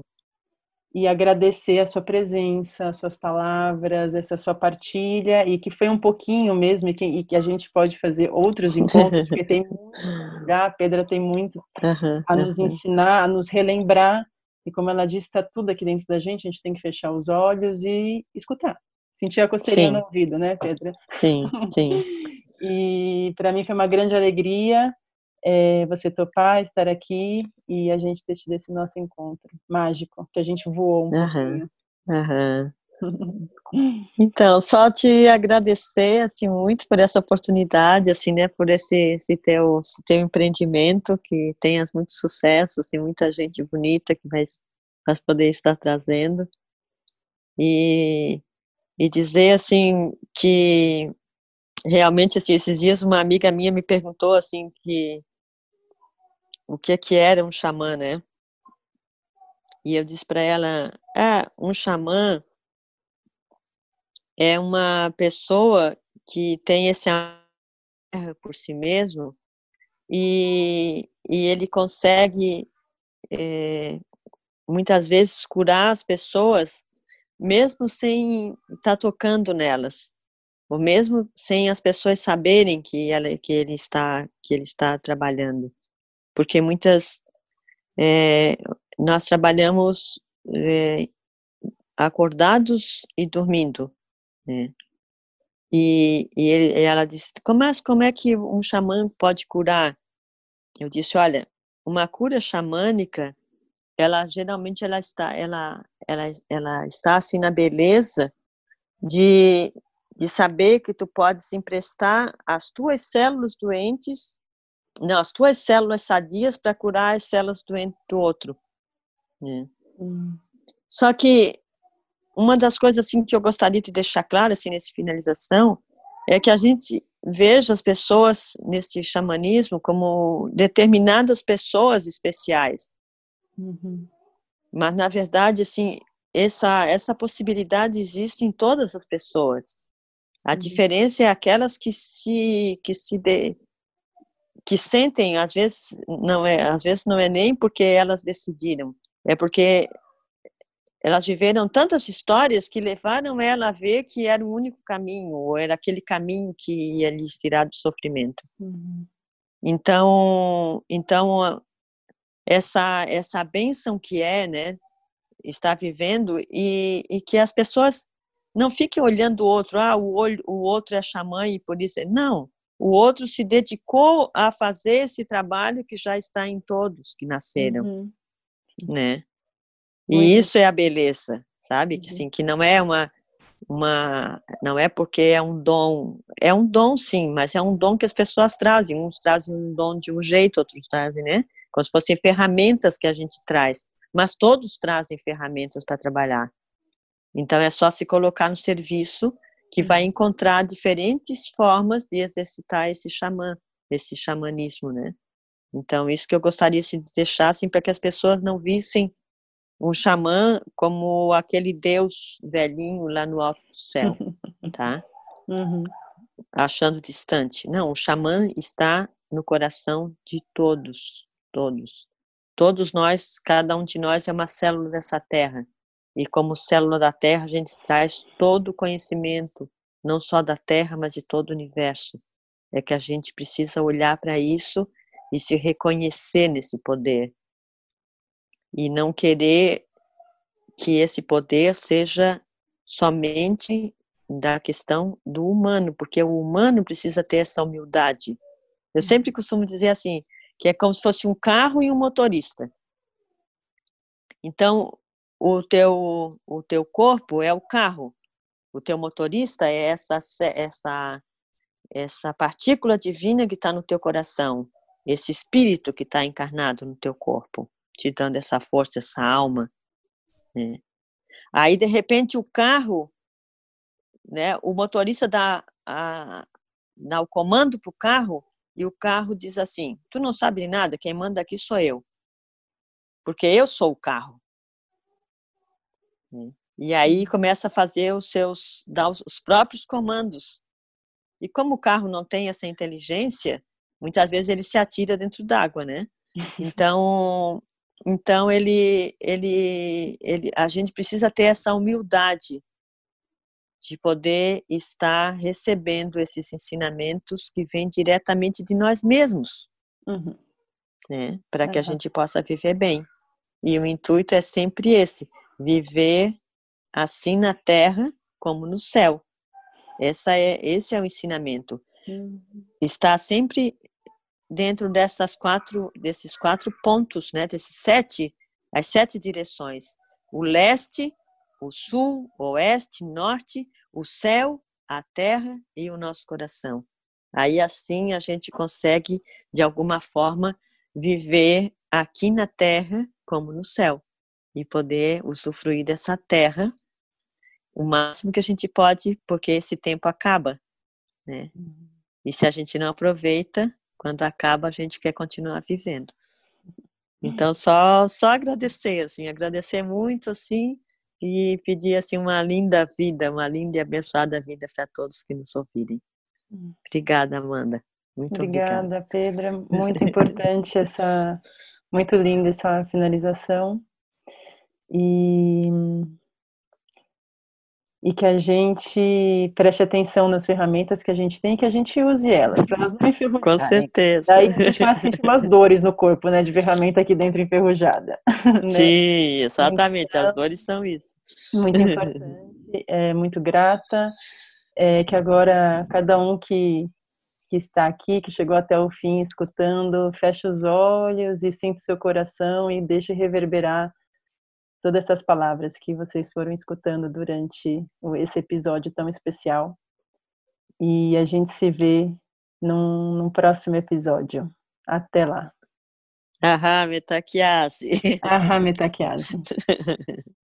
E agradecer a sua presença, as suas palavras, essa sua partilha, e que foi um pouquinho mesmo, e que, e que a gente pode fazer outros encontros, porque tem muito. Já a Pedra tem muito uhum, a nos uhum. ensinar, a nos relembrar. E como ela disse, está tudo aqui dentro da gente, a gente tem que fechar os olhos e escutar. Sentir a coceirinha sim. no ouvido, né, Pedro? Sim, sim. e para mim foi uma grande alegria é, você topar estar aqui e a gente ter tido esse nosso encontro mágico, que a gente voou um uhum, pouquinho. Uhum. Então, só te agradecer assim muito por essa oportunidade, assim, né, por esse, esse teu, esse teu empreendimento que tenhas muito sucesso, assim, muita gente bonita que vai, vai poder estar trazendo. E e dizer assim que realmente assim esses dias uma amiga minha me perguntou assim que o que que era um xamã, né? E eu disse para ela, ah, um xamã é uma pessoa que tem esse amor por si mesmo e, e ele consegue é, muitas vezes curar as pessoas mesmo sem estar tá tocando nelas, ou mesmo sem as pessoas saberem que, ela, que ele está que ele está trabalhando, porque muitas é, nós trabalhamos é, acordados e dormindo, né? E, e, ele, e ela disse, como é, como é que um xamã pode curar? Eu disse, olha, uma cura xamânica ela geralmente ela está ela ela ela está assim na beleza de de saber que tu podes emprestar as tuas células doentes não as tuas células sadias para curar as células doentes do outro né? hum. só que uma das coisas assim que eu gostaria de deixar claro assim nessa finalização é que a gente veja as pessoas nesse xamanismo como determinadas pessoas especiais Uhum. Mas, na verdade, assim, essa, essa possibilidade existe em todas as pessoas. A uhum. diferença é aquelas que se, que se de, que sentem, às vezes não é, às vezes não é nem porque elas decidiram, é porque elas viveram tantas histórias que levaram ela a ver que era o único caminho, ou era aquele caminho que ia lhes tirar do sofrimento. Uhum. Então, então essa essa benção que é, né, estar vivendo e, e que as pessoas não fiquem olhando o outro, ah, o, olho, o outro é xamã e por isso. É", não, o outro se dedicou a fazer esse trabalho que já está em todos que nasceram, uhum. né? E Muito. isso é a beleza, sabe? Uhum. Que, assim, que não é uma, uma, não é porque é um dom, é um dom sim, mas é um dom que as pessoas trazem. Uns trazem um dom de um jeito, outros trazem, né? Como se fossem ferramentas que a gente traz, mas todos trazem ferramentas para trabalhar. Então é só se colocar no serviço que vai uhum. encontrar diferentes formas de exercitar esse xamã, esse xamanismo, né? Então isso que eu gostaria de deixar assim para que as pessoas não vissem um xamã como aquele deus velhinho lá no alto do céu, tá? Uhum. Achando distante. Não, o xamã está no coração de todos todos. Todos nós, cada um de nós é uma célula dessa terra. E como célula da terra, a gente traz todo o conhecimento, não só da terra, mas de todo o universo. É que a gente precisa olhar para isso e se reconhecer nesse poder. E não querer que esse poder seja somente da questão do humano, porque o humano precisa ter essa humildade. Eu sempre costumo dizer assim: que é como se fosse um carro e um motorista. Então, o teu, o teu corpo é o carro, o teu motorista é essa, essa, essa partícula divina que está no teu coração, esse espírito que está encarnado no teu corpo, te dando essa força, essa alma. Né? Aí, de repente, o carro, né, o motorista dá, a, dá o comando para o carro e o carro diz assim: Tu não sabe nada, quem manda aqui sou eu. Porque eu sou o carro. E aí começa a fazer os seus, dar os, os próprios comandos. E como o carro não tem essa inteligência, muitas vezes ele se atira dentro d'água, né? Então, então ele, ele, ele, a gente precisa ter essa humildade de poder estar recebendo esses ensinamentos que vêm diretamente de nós mesmos, uhum. né? Para que a gente possa viver bem. E o intuito é sempre esse: viver assim na terra como no céu. Essa é, esse é o ensinamento. Uhum. Está sempre dentro dessas quatro, desses quatro pontos, né? Desses sete, as sete direções: o leste, o sul, o oeste, norte, o céu, a terra e o nosso coração. Aí assim a gente consegue de alguma forma viver aqui na terra como no céu e poder usufruir dessa terra o máximo que a gente pode, porque esse tempo acaba, né? Uhum. E se a gente não aproveita, quando acaba a gente quer continuar vivendo. Então só só agradecer assim, agradecer muito assim e pedir assim uma linda vida, uma linda e abençoada vida para todos que nos ouvirem. Hum. Obrigada, Amanda. Muito obrigada, obrigada. Pedro. Muito importante essa, muito linda essa finalização. E e que a gente preste atenção nas ferramentas que a gente tem e que a gente use elas, para elas não enferrujarem. Com certeza. Daí a gente vai sentir umas dores no corpo, né, de ferramenta aqui dentro enferrujada. Né? Sim, exatamente, então, as dores são isso. Muito importante, é, muito grata, é, que agora cada um que, que está aqui, que chegou até o fim escutando, feche os olhos e sinta o seu coração e deixe reverberar todas essas palavras que vocês foram escutando durante esse episódio tão especial. E a gente se vê num, num próximo episódio. Até lá. Aham, metaquiase. Aham, metaquiase.